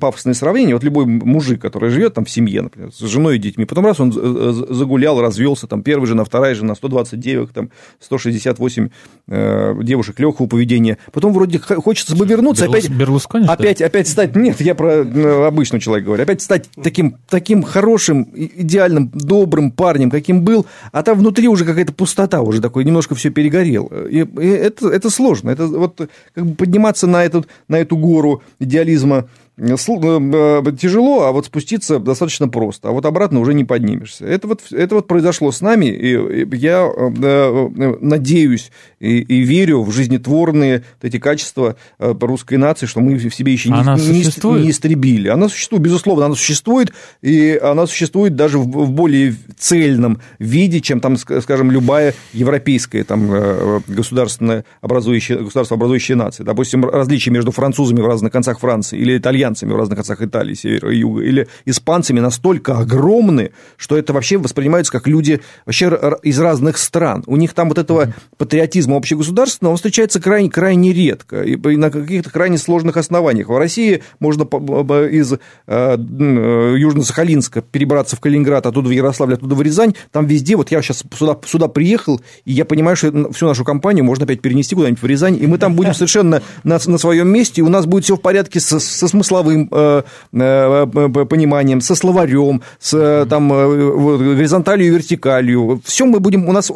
пафосное сравнение, вот любой мужик, который живет там в семье, например, с женой и детьми, потом раз он загулял, развелся, там, первая жена, вторая жена, 120 девок, там, 168 э, девушек легкого поведения, потом вроде хочется бы вернуться, Берлус, опять, Берлускони, опять, опять стать, нет, я про э, обычного человека говорю, опять стать таким, таким хорошим, идеальным, добрым парнем, каким был, а там внутри уже какая-то пустота, уже такой немножко немножко все перегорел. И, это, это сложно. Это вот как бы подниматься на, этот, на эту гору идеализма тяжело, а вот спуститься достаточно просто, а вот обратно уже не поднимешься. Это вот, это вот произошло с нами, и я э, надеюсь и, и верю в жизнетворные вот эти качества русской нации, что мы в себе еще не, не, не истребили. Она существует, безусловно, она существует, и она существует даже в, в более цельном виде, чем, там, скажем, любая европейская там, государственная образующая, государство образующая нация. Допустим, различия между французами в разных концах Франции или итальянцами итальянцами в разных концах Италии, севера и юга, или испанцами настолько огромны, что это вообще воспринимается как люди вообще из разных стран. У них там вот этого патриотизма общегосударственного он встречается крайне, крайне редко и на каких-то крайне сложных основаниях. В России можно из э, Южно-Сахалинска перебраться в Калининград, оттуда в Ярославль, оттуда в Рязань, там везде, вот я сейчас сюда, сюда приехал, и я понимаю, что всю нашу компанию можно опять перенести куда-нибудь в Рязань, и мы там будем совершенно на, на своем месте, и у нас будет все в порядке со, со смыслом смысловым э, э, пониманием, со словарем, с э, там, горизонталью и вертикалью. Все мы будем, у нас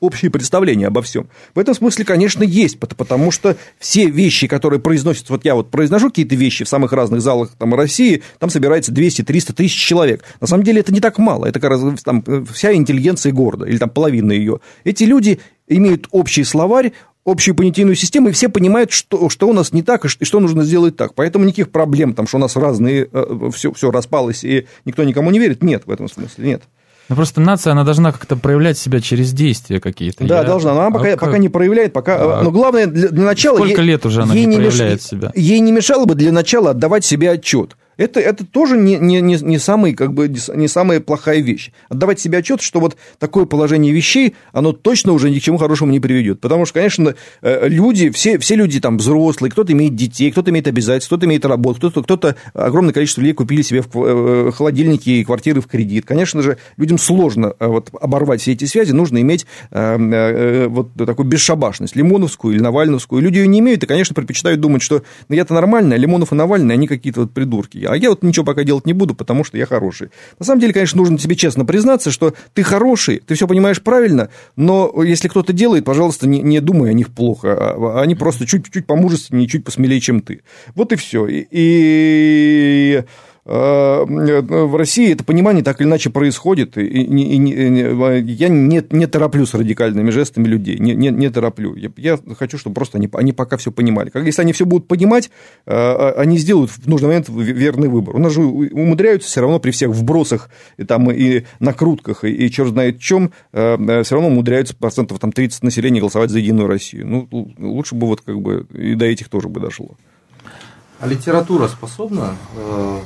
общее представление обо всем. В этом смысле, конечно, есть, потому что все вещи, которые произносятся, вот я вот произношу какие-то вещи в самых разных залах там, России, там собирается 200-300 тысяч человек. На самом деле это не так мало, это как раз там, вся интеллигенция города, или там половина ее. Эти люди имеют общий словарь, общую понятийную систему, и все понимают, что, что у нас не так, и что нужно сделать так. Поэтому никаких проблем, там, что у нас разные, все, э, все распалось, и никто никому не верит, нет в этом смысле, нет. Ну, просто нация, она должна как-то проявлять себя через действия какие-то. Да, Я... должна, но она пока, а пока не проявляет, пока... А... Но главное, для, для начала... Сколько ей, лет уже она ей не проявляет меш... себя? Ей не мешало бы для начала отдавать себе отчет это, это тоже не, не, не, не, самый, как бы, не самая плохая вещь. Отдавать себе отчет, что вот такое положение вещей, оно точно уже ни к чему хорошему не приведет. Потому что, конечно, э, люди, все, все люди там взрослые, кто-то имеет детей, кто-то имеет обязательства, кто-то имеет работу, кто-то, кто-то огромное количество людей купили себе в э, холодильники и квартиры в кредит. Конечно же, людям сложно э, вот, оборвать все эти связи, нужно иметь вот такую бесшабашность, Лимоновскую или Навальновскую. Люди ее не имеют и, конечно, предпочитают думать, что ну, я-то нормальный, а Лимонов и Навальный, они какие-то вот придурки А я вот ничего пока делать не буду, потому что я хороший. На самом деле, конечно, нужно тебе честно признаться, что ты хороший, ты все понимаешь правильно, но если кто-то делает, пожалуйста, не, не думай о них плохо. А, они просто чуть-чуть помужественнее, чуть посмелее, чем ты. Вот и все. И, и в России это понимание так или иначе происходит, и, и, и, и я не, не тороплю с радикальными жестами людей, не, не, не тороплю. Я, я хочу, чтобы просто они, они пока все понимали. Как, если они все будут понимать, э, они сделают в нужный момент верный выбор. У нас же умудряются все равно при всех вбросах и, там, и накрутках, и, и черт знает чем, э, все равно умудряются процентов там, 30 населения голосовать за Единую Россию. Ну, лучше бы вот как бы и до этих тоже бы дошло. А литература способна э,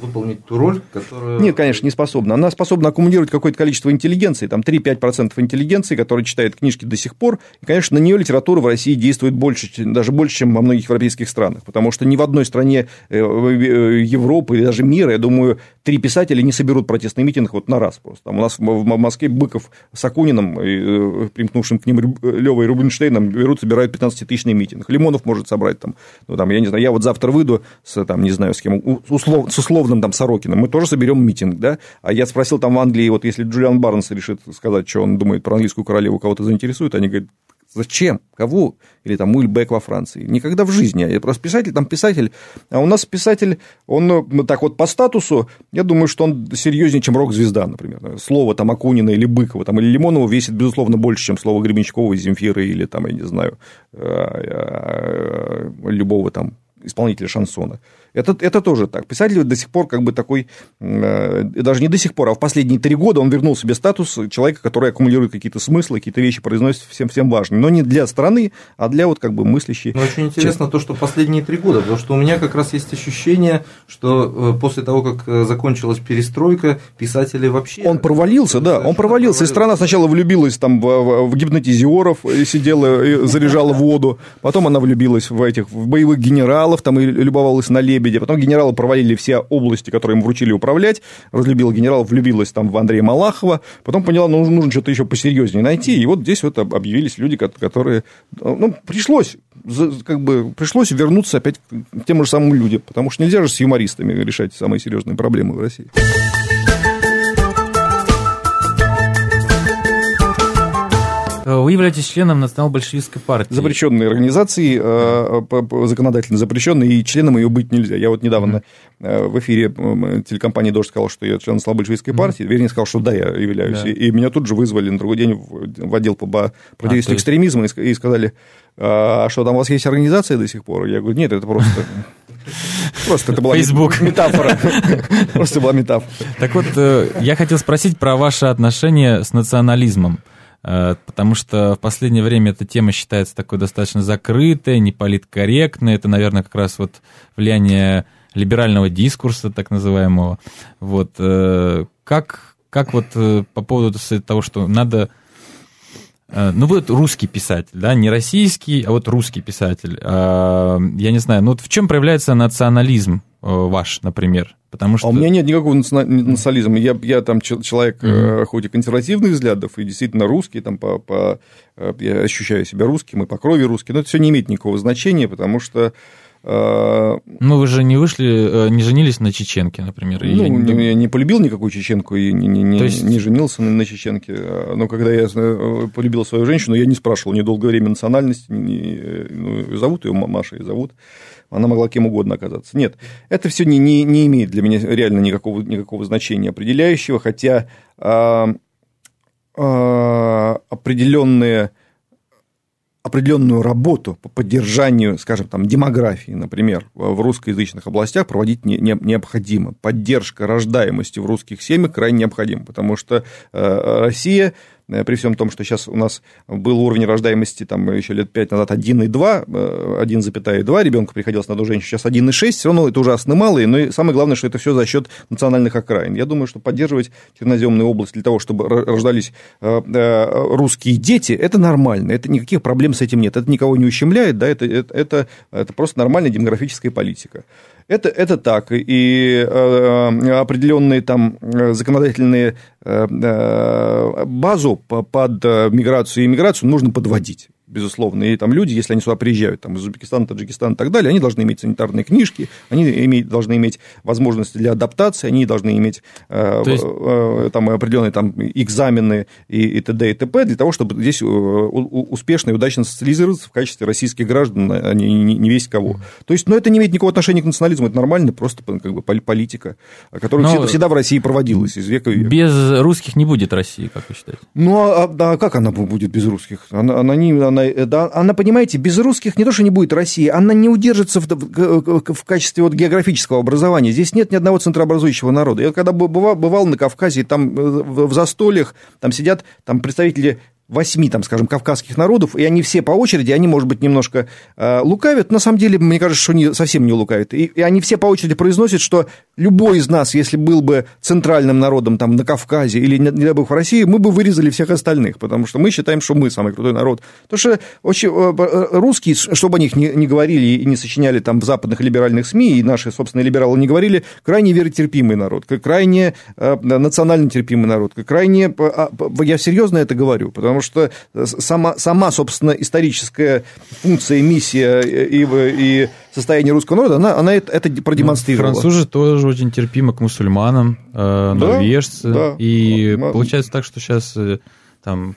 выполнить ту роль, которую... Нет, конечно, не способна. Она способна аккумулировать какое-то количество интеллигенции, там 3-5% интеллигенции, которая читает книжки до сих пор. И, конечно, на нее литература в России действует больше, даже больше, чем во многих европейских странах. Потому что ни в одной стране э, э, Европы или даже мира, я думаю, три писателя не соберут протестный митинг вот на раз просто. Там у нас в Москве Быков с Акуниным, и, примкнувшим к ним Левой и Рубинштейном, берут, собирают 15-тысячный митинг. Лимонов может собрать там, ну, там, я не знаю, я вот завтра выйду с, там, не знаю, с кем, услов, с условным там Сорокиным, мы тоже соберем митинг, да, а я спросил там в Англии, вот если Джулиан Барнс решит сказать, что он думает про английскую королеву, кого-то заинтересует, они говорят, Зачем? Кого? Или там Уильбек во Франции. Никогда в жизни. Я просто писатель, там писатель. А у нас писатель, он ну, так вот по статусу, я думаю, что он серьезнее, чем рок-звезда, например. Слово там Акунина или Быкова там, или Лимонова весит, безусловно, больше, чем слово Гребенщикова, Земфира или там, я не знаю, э, э, любого там исполнителя шансона. Это, это тоже так. Писатель до сих пор как бы такой, э, даже не до сих пор, а в последние три года он вернул себе статус человека, который аккумулирует какие-то смыслы, какие-то вещи произносит всем, всем важные. Но не для страны, а для вот как бы мыслящей. Но очень интересно то, что последние три года, потому что у меня как раз есть ощущение, что э, после того, как э, закончилась перестройка, писатели вообще... Он провалился, да, он провалился. И страна сначала влюбилась там в, в гипнотизеров, сидела заряжала воду, потом она влюбилась в этих в боевых генералов, там и любовалась на лебедя Лебедя. Потом генералы провалили все области, которые им вручили управлять. Разлюбила генерал, влюбилась там в Андрея Малахова. Потом поняла, ну, нужно, что-то еще посерьезнее найти. И вот здесь вот объявились люди, которые... Ну, пришлось, как бы, пришлось вернуться опять к тем же самым людям, потому что нельзя же с юмористами решать самые серьезные проблемы в России. Вы являетесь членом национал-большевистской партии. Запрещенной организации, э, законодательно запрещенной, и членом ее быть нельзя. Я вот недавно mm-hmm. в эфире телекомпании «Дождь» сказал, что я член национал-большевистской партии, mm-hmm. вернее, сказал, что да, я являюсь. Да. И меня тут же вызвали на другой день в отдел по противодействию а, экстремизму и сказали, а что, там у вас есть организация до сих пор? Я говорю, нет, это просто... Просто это была Facebook. метафора. Просто была метафора. Так вот, я хотел спросить про ваше отношение с национализмом. Э, потому что в последнее время эта тема считается такой достаточно закрытой, неполиткорректной. Это, наверное, как раз вот влияние либерального дискурса, так называемого. Вот. Э, как, как вот э, по поводу того, что надо... Ну, вот русский писатель, да, не российский, а вот русский писатель. Я не знаю, ну вот в чем проявляется национализм ваш, например? Потому что... А у меня нет никакого национализма. Я, я там человек, mm-hmm. хоть и консервативных взглядов, и действительно русский, там по, по, э, я ощущаю себя русским, и по крови русский, но это все не имеет никакого значения, потому что э, ну, вы же не вышли, не женились на чеченке, например? Ну, не... я не полюбил никакую чеченку и не, не, не, есть... не женился на, чеченке. А, но когда я полюбил свою женщину, я не спрашивал ни долгое время национальности, ни, ну, зовут ее Маша, и зовут она могла кем угодно оказаться. Нет, это все не, не, не имеет для меня реально никакого, никакого значения определяющего, хотя а, а, определенные определенную работу по поддержанию, скажем, там, демографии, например, в русскоязычных областях проводить не, не, необходимо. Поддержка рождаемости в русских семьях крайне необходима, потому что э, Россия при всем том, что сейчас у нас был уровень рождаемости там еще лет 5 назад 1,2, 1,2 ребенка приходилось на одну женщину, сейчас 1,6, все равно это ужасно мало, но и самое главное, что это все за счет национальных окраин. Я думаю, что поддерживать черноземную область для того, чтобы рождались э, э, русские дети, это нормально, это никаких проблем с этим нет, это никого не ущемляет, да, это, это, это, это просто нормальная демографическая политика. Это, это так. И э, определенные там э, законодательные э, базу под миграцию и иммиграцию нужно подводить. Безусловно. И там люди, если они сюда приезжают, там, из Узбекистана, Таджикистана и так далее, они должны иметь санитарные книжки, они иметь, должны иметь возможности для адаптации, они должны иметь э, есть... э, там, определенные там, экзамены и, и т.д. и т.п. для того, чтобы здесь э, успешно и удачно социализироваться в качестве российских граждан, а не, не, не весь кого. То есть, но ну, это не имеет никакого отношения к национализму, это нормально, просто как бы, политика, которая но... всегда в России проводилась из века в век. Без русских не будет России, как вы считаете? Ну, а, а как она будет без русских? Она, она, не, она, да, она, понимаете, без русских не то, что не будет России, она не удержится в, в, в качестве вот географического образования. Здесь нет ни одного центрообразующего народа. Я когда бывал, бывал на Кавказе, там э, в застольях, там сидят там представители восьми, там, скажем, кавказских народов, и они все по очереди, они, может быть, немножко э, лукавят, на самом деле, мне кажется, что они совсем не лукавят. И, и они все по очереди произносят, что любой из нас, если был бы центральным народом там на Кавказе или, не дай бог, в России, мы бы вырезали всех остальных, потому что мы считаем, что мы самый крутой народ. Потому что очень, э, э, русские, чтобы о них не, не говорили и не сочиняли там в западных либеральных СМИ, и наши, собственно, либералы не говорили, крайне веротерпимый народ, крайне э, национально терпимый народ, крайне... Э, я серьезно это говорю, потому потому что сама, сама собственно, историческая функция, миссия и, и состояние русского народа, она, она это, это продемонстрировала. Ну, французы тоже очень терпимы к мусульманам, э, норвежцы. Да, да. И да. получается так, что сейчас э, там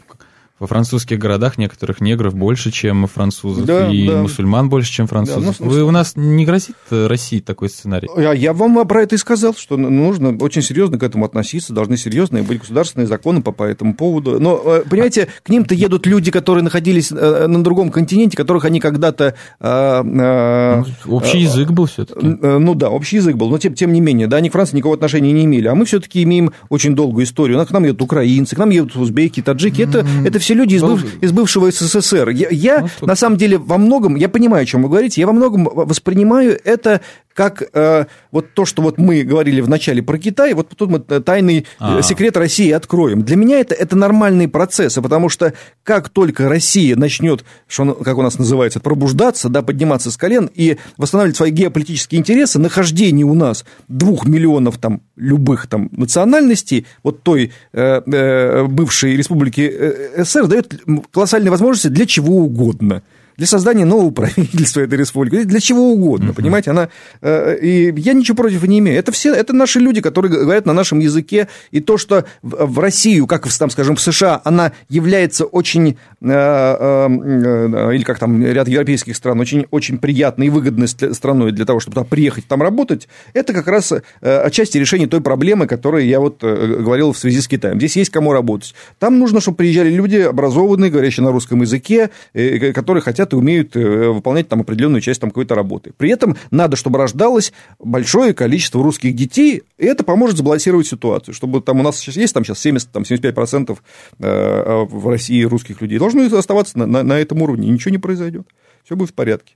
во французских городах некоторых негров больше, чем французов, да, и да. мусульман больше, чем французов. Да, ну, Вы, у нас не грозит э, России такой сценарий? Я, я вам про это и сказал, что нужно очень серьезно к этому относиться, должны серьезные быть государственные законы по, по этому поводу. Но, э, понимаете, к ним-то едут люди, которые находились э, на другом континенте, которых они когда-то... Ну, общий язык был все-таки. Ну да, общий язык был, но тем, тем не менее, да, они к Франции никакого отношения не имели, а мы все-таки имеем очень долгую историю. К нам едут украинцы, к нам едут узбеки, таджики, это, это все люди из, быв... из бывшего СССР. Я, я ну, на самом деле во многом, я понимаю, о чем вы говорите, я во многом воспринимаю это как э, вот то, что вот мы говорили в начале про Китай, вот тут мы тайный А-а-а. секрет России откроем. Для меня это, это нормальные процессы, потому что как только Россия начнет, что, как у нас называется, пробуждаться, да, подниматься с колен и восстанавливать свои геополитические интересы, нахождение у нас двух миллионов там любых там национальностей, вот той э, э, бывшей республики э, СССР, дает колоссальные возможности для чего угодно для создания нового правительства этой республики, для чего угодно, uh-huh. понимаете, она, э, и я ничего против не имею. Это все, это наши люди, которые говорят на нашем языке, и то, что в, в Россию, как там, скажем, в США, она является очень, э, э, э, или как там ряд европейских стран, очень, очень приятной и выгодной страной для того, чтобы туда приехать, там работать, это как раз э, отчасти решение той проблемы, которую я вот э, говорил в связи с Китаем. Здесь есть кому работать. Там нужно, чтобы приезжали люди образованные, говорящие на русском языке, которые хотят хотят и умеют э, выполнять там определенную часть там какой-то работы. При этом надо, чтобы рождалось большое количество русских детей, и это поможет сбалансировать ситуацию, чтобы там у нас сейчас есть там сейчас 70, там 75% э, в России русских людей, должны оставаться на, на, на этом уровне, ничего не произойдет. Все будет в порядке.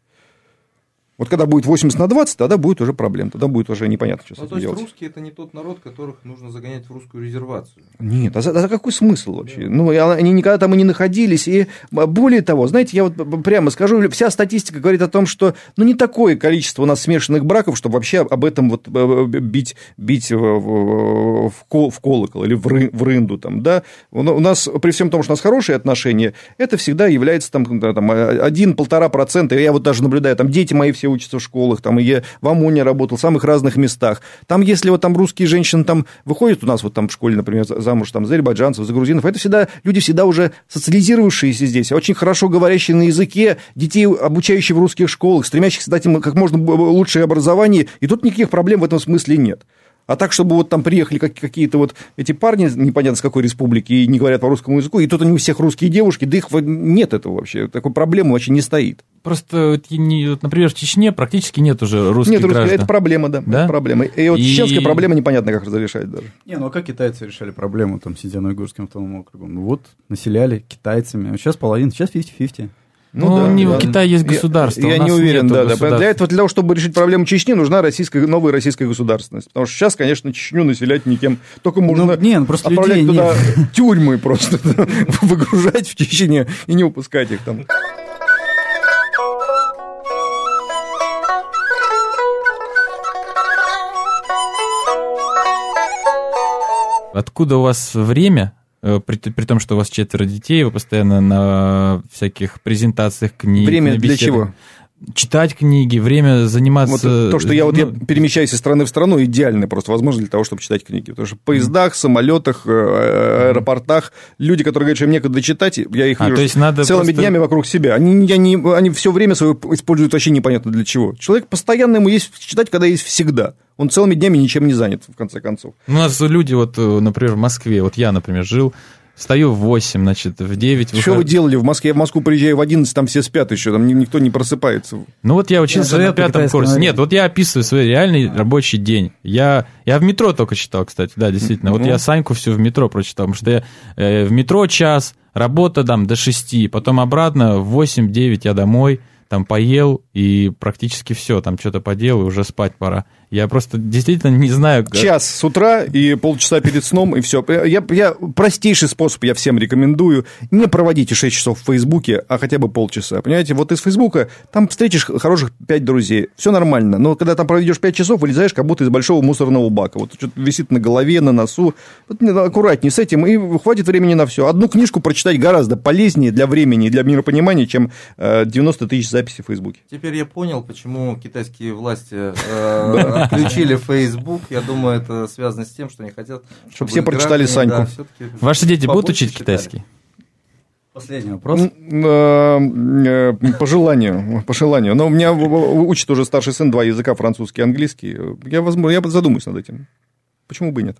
Вот когда будет 80 на 20, тогда будет уже проблем, тогда будет уже непонятно, что ну, с этим делать. то есть русские это не тот народ, которых нужно загонять в русскую резервацию. Нет, а за, а за какой смысл вообще? Да. Ну, они никогда там и не находились. И более того, знаете, я вот прямо скажу, вся статистика говорит о том, что ну, не такое количество у нас смешанных браков, чтобы вообще об этом вот бить, бить в, в, в колокол или в, ры, в рынду. Там, да? У нас, при всем том, что у нас хорошие отношения, это всегда является там, там 1-1,5%. Я вот даже наблюдаю, там дети мои все все учатся в школах, там, и я в ОМОНе работал, в самых разных местах. Там, если вот там русские женщины там выходят у нас вот там в школе, например, замуж там за азербайджанцев, за грузинов, это всегда люди всегда уже социализировавшиеся здесь, очень хорошо говорящие на языке, детей, обучающие в русских школах, стремящихся дать им как можно лучшее образование, и тут никаких проблем в этом смысле нет. А так, чтобы вот там приехали какие-то вот эти парни, непонятно с какой республики, и не говорят по русскому языку, и тут они у всех русские девушки, да их нет этого вообще, такой проблемы вообще не стоит. Просто, например, в Чечне практически нет уже русских нет, граждан. Нет, это проблема, да, да? Это проблема. И вот и... чеченская проблема непонятно, как разрешать даже. Не, ну а как китайцы решали проблему, там, сидя на Уйгурским автономным округом? Ну вот, населяли китайцами, сейчас половина, сейчас 50-50. Ну, ну да, не, да. у Китая есть государство. Я, я не уверен, да, да. Для этого, для того, чтобы решить проблему Чечни, нужна российская, новая российская государственность. Потому что сейчас, конечно, Чечню населять никем. Только можно ну, не, ну, просто отправлять людей туда нет. тюрьмы просто, выгружать в Чечне и не упускать их там. Откуда у вас время при, при том, что у вас четверо детей, вы постоянно на всяких презентациях книг. Время для чего? Читать книги, время Вот заниматься... то, что я вот ну, я перемещаюсь из страны в страну, идеальная просто возможность для того, чтобы читать книги. Потому что в поездах, самолетах, э, аэропортах люди, которые говорят, что им некогда читать, я их А, вижу то есть надо целыми просто- днями вокруг себя. Они, они, они все время свое используют вообще непонятно для чего. Человек постоянно ему есть читать, когда есть всегда. Он целыми днями ничем не занят, в конце концов. У нас люди, вот, э, например, в Москве, вот я, например, жил, встаю в 8, значит, в 9 Что вы делали в Москве? Я в Москву приезжаю в 11, там все спят еще, там ни- никто не просыпается. Ну вот я учился Я на пятом курсе. варианту. Нет, вот я описываю свой реальный рабочий день. Я, я в метро только читал, кстати, да, действительно. Вот Ну. я Саньку всю в метро прочитал, потому что я э, в метро час, работа там до 6, потом обратно в 8-9 я домой, там поел и практически все, там что-то поделал, и уже спать пора. Я просто действительно не знаю... как- Час с утра и полчаса перед сном, и все. Я, я, простейший способ я всем рекомендую. Не проводите 6 часов в Фейсбуке, а хотя бы полчаса. Понимаете, вот из Фейсбука там встретишь хороших 5 друзей. Все нормально. Но когда там проведешь 5 часов, вылезаешь как будто из большого мусорного бака. Вот что-то висит на голове, на носу. Вот не- аккуратнее с этим, и хватит времени на все. Одну книжку прочитать гораздо полезнее для времени и для миропонимания, чем э, 90 тысяч записей в Фейсбуке. Теперь я понял, почему китайские власти э, отключили Facebook. Я думаю, это связано с тем, что они хотят, чтобы все прочитали граждане, Саньку. да, Ваши дети будут учить читали. китайский? Последний вопрос. Э, э, По желанию, по желанию. Но у меня учит уже старший сын два языка, французский и английский. Я, возможно, я задумаюсь над этим. Почему бы и нет?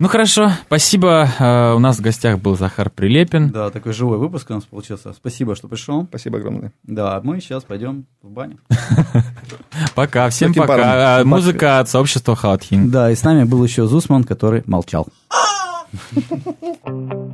Ну хорошо, спасибо. Э, У нас в гостях был Захар Прилепин. Да, такой живой выпуск у нас получился. Спасибо, что пришел. Спасибо огромное. Да, а мы сейчас пойдем в баню. Пока, всем Таким пока. Музыка от сообщества Хаотхин. Да, и с нами был еще Зусман, который молчал.